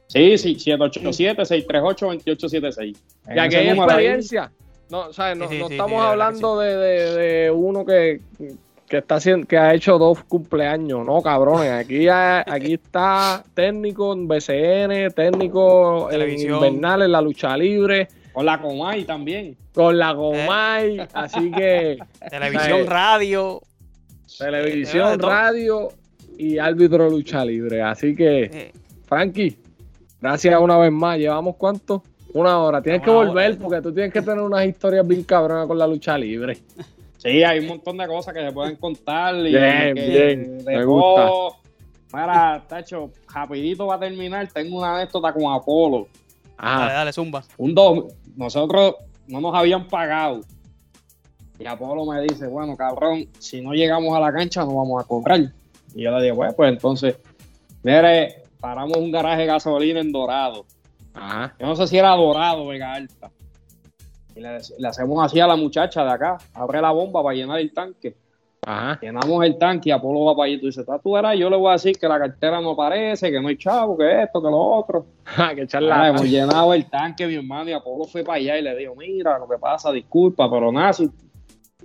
Sí, sí, 787-638-2876. Y aquí hay experiencia. No, ¿sabes? no, no estamos hablando de, de, uno que, que está haciendo, que ha hecho dos cumpleaños, no cabrones, aquí aquí está técnico en BCN, técnico en invernal en la lucha libre. Con la Comay también. Con la Comay, eh. así que. Televisión, radio. Televisión, eh, radio y árbitro lucha libre. Así que, eh. Frankie, gracias una vez más. ¿Llevamos cuánto? Una hora. Tienes que volver porque tú tienes que tener unas historias bien cabronas con la lucha libre. Sí, hay un montón de cosas que se pueden contar. Y bien, bien. me gusta. Para, Tacho, rapidito va a terminar. Tengo una anécdota con Apolo. Ah, dale, dale, zumba. Un dos, nosotros no nos habían pagado. Y Apolo me dice, bueno, cabrón, si no llegamos a la cancha no vamos a cobrar. Y yo le digo, pues, pues entonces, mire, paramos un garaje de gasolina en Dorado. Ajá. Yo no sé si era Dorado, Vega Alta. Y le, hacemos así a la muchacha de acá, abre la bomba para llenar el tanque. Ajá. Llenamos el tanque y Apolo va para allí. Tú dices, tú verás, yo le voy a decir que la cartera no aparece, que no hay chavo, que esto, que lo otro. que echarla. Ah, hemos llenado el tanque, mi hermano, y Apolo fue para allá y le dijo, mira, lo que pasa, disculpa, pero nada, si...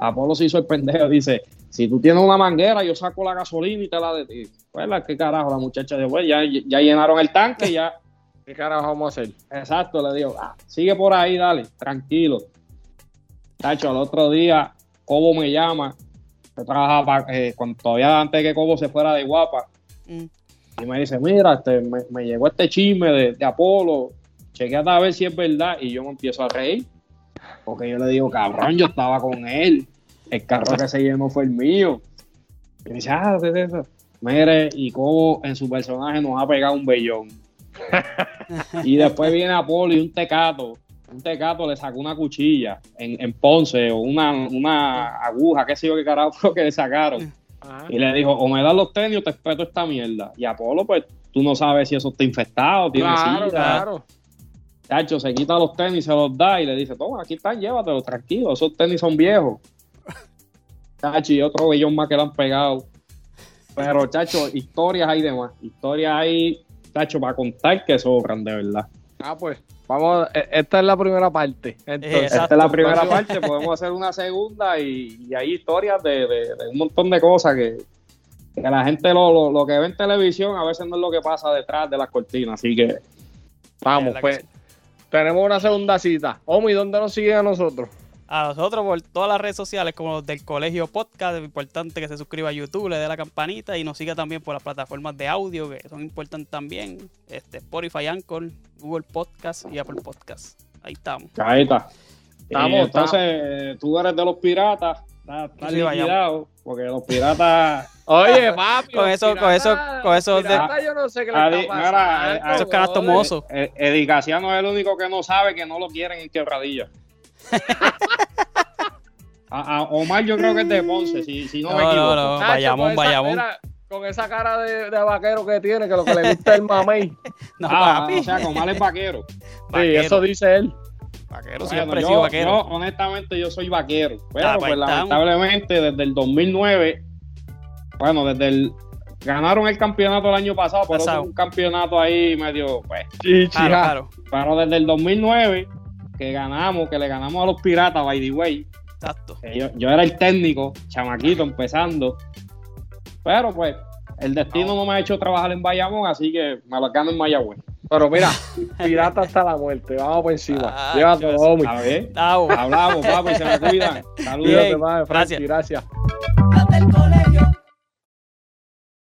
Apolo se hizo el pendejo, dice, si tú tienes una manguera, yo saco la gasolina y te la de ti. Pues, ¿qué carajo? La muchacha dijo, pues ya, ya llenaron el tanque, ya ¿Qué carajo vamos a hacer? Exacto, le digo, ah, sigue por ahí, dale, tranquilo. Tacho, al otro día, Cobo me llama. Yo trabajaba eh, cuando todavía antes de que Cobo se fuera de guapa. Mm. Y me dice, mira, este, me, llegó este chisme de, Apolo. Chequeate a ver si es verdad. Y yo me empiezo a reír. Porque yo le digo, cabrón, yo estaba con él. El carro que se llenó fue el mío. Y me dice, ah, ¿qué es eso? Mire, y Cobo en su personaje nos ha pegado un bellón. y después viene Apolo y un tecato. Un tecato le sacó una cuchilla en, Ponce o una, aguja, qué sé yo qué carajo que le sacaron. Y le dijo, o me das los tenis o te espeto esta mierda. Y Apolo, pues, tú no sabes si eso está infectado, tiene claro, Claro. Chacho, se quita los tenis, se los da y le dice, toma, aquí están, llévatelos, tranquilo, esos tenis son viejos. Chacho, y otro bellón más que le han pegado. Pero, chacho, historias hay demás. Historias hay tacho, para contar que sobran, de verdad. Ah, pues, vamos, e, esta es la primera parte. esta es la primera parte, podemos hacer una segunda y, hay historias de, un montón de cosas que, la gente lo, que ve en televisión a veces no es lo que pasa detrás de las cortinas, así que... Vamos, pues, tenemos una segunda cita. Omi, ¿dónde nos siguen a nosotros? A nosotros por todas las redes sociales como los del Colegio Podcast. Es importante que se suscriba a YouTube, le dé la campanita y nos siga también por las plataformas de audio que son importantes también. Este, Spotify, Anchor, Google Podcast y Apple Podcast. Ahí estamos. Ahí está. Estamos, entonces tú eres de los piratas. Está, liquidado, porque los piratas. Oye, papi. con eso, con eso, con eso. De... Yo no sé qué le está pasando. Esos caras tomosos. Edicaciano es el único que no sabe que no lo quieren en quebradilla. A, Omar yo creo que es de Ponce, si, si no, me equivoco. No, vayamos. con esa cara de, de, vaquero que tiene, que lo que le gusta es el mamey. No, ah, o sea, con Omar es vaquero. Sí, eso dice él. Vaquero, siempre he sido vaquero. Yo, honestamente, yo soy vaquero. Pero, ah, pues, pues lamentablemente, desde el 2009, bueno, desde el. Ganaron el campeonato el año pasado, pero es un campeonato ahí medio. Pues, sí, claro, Pero desde el 2009, que ganamos, que le ganamos a los piratas, by the way. Exacto. Yo, yo era el técnico, chamaquito, empezando. Pero, pues, el destino no. me ha hecho trabajar en Bayamón, así que me lo gano en Mayagüez. Pero mira, pirata hasta la muerte. Vamos por encima. Ah, Llévate, Hablamos, papi, se me cuidan. Saludos, Gracias. gracias.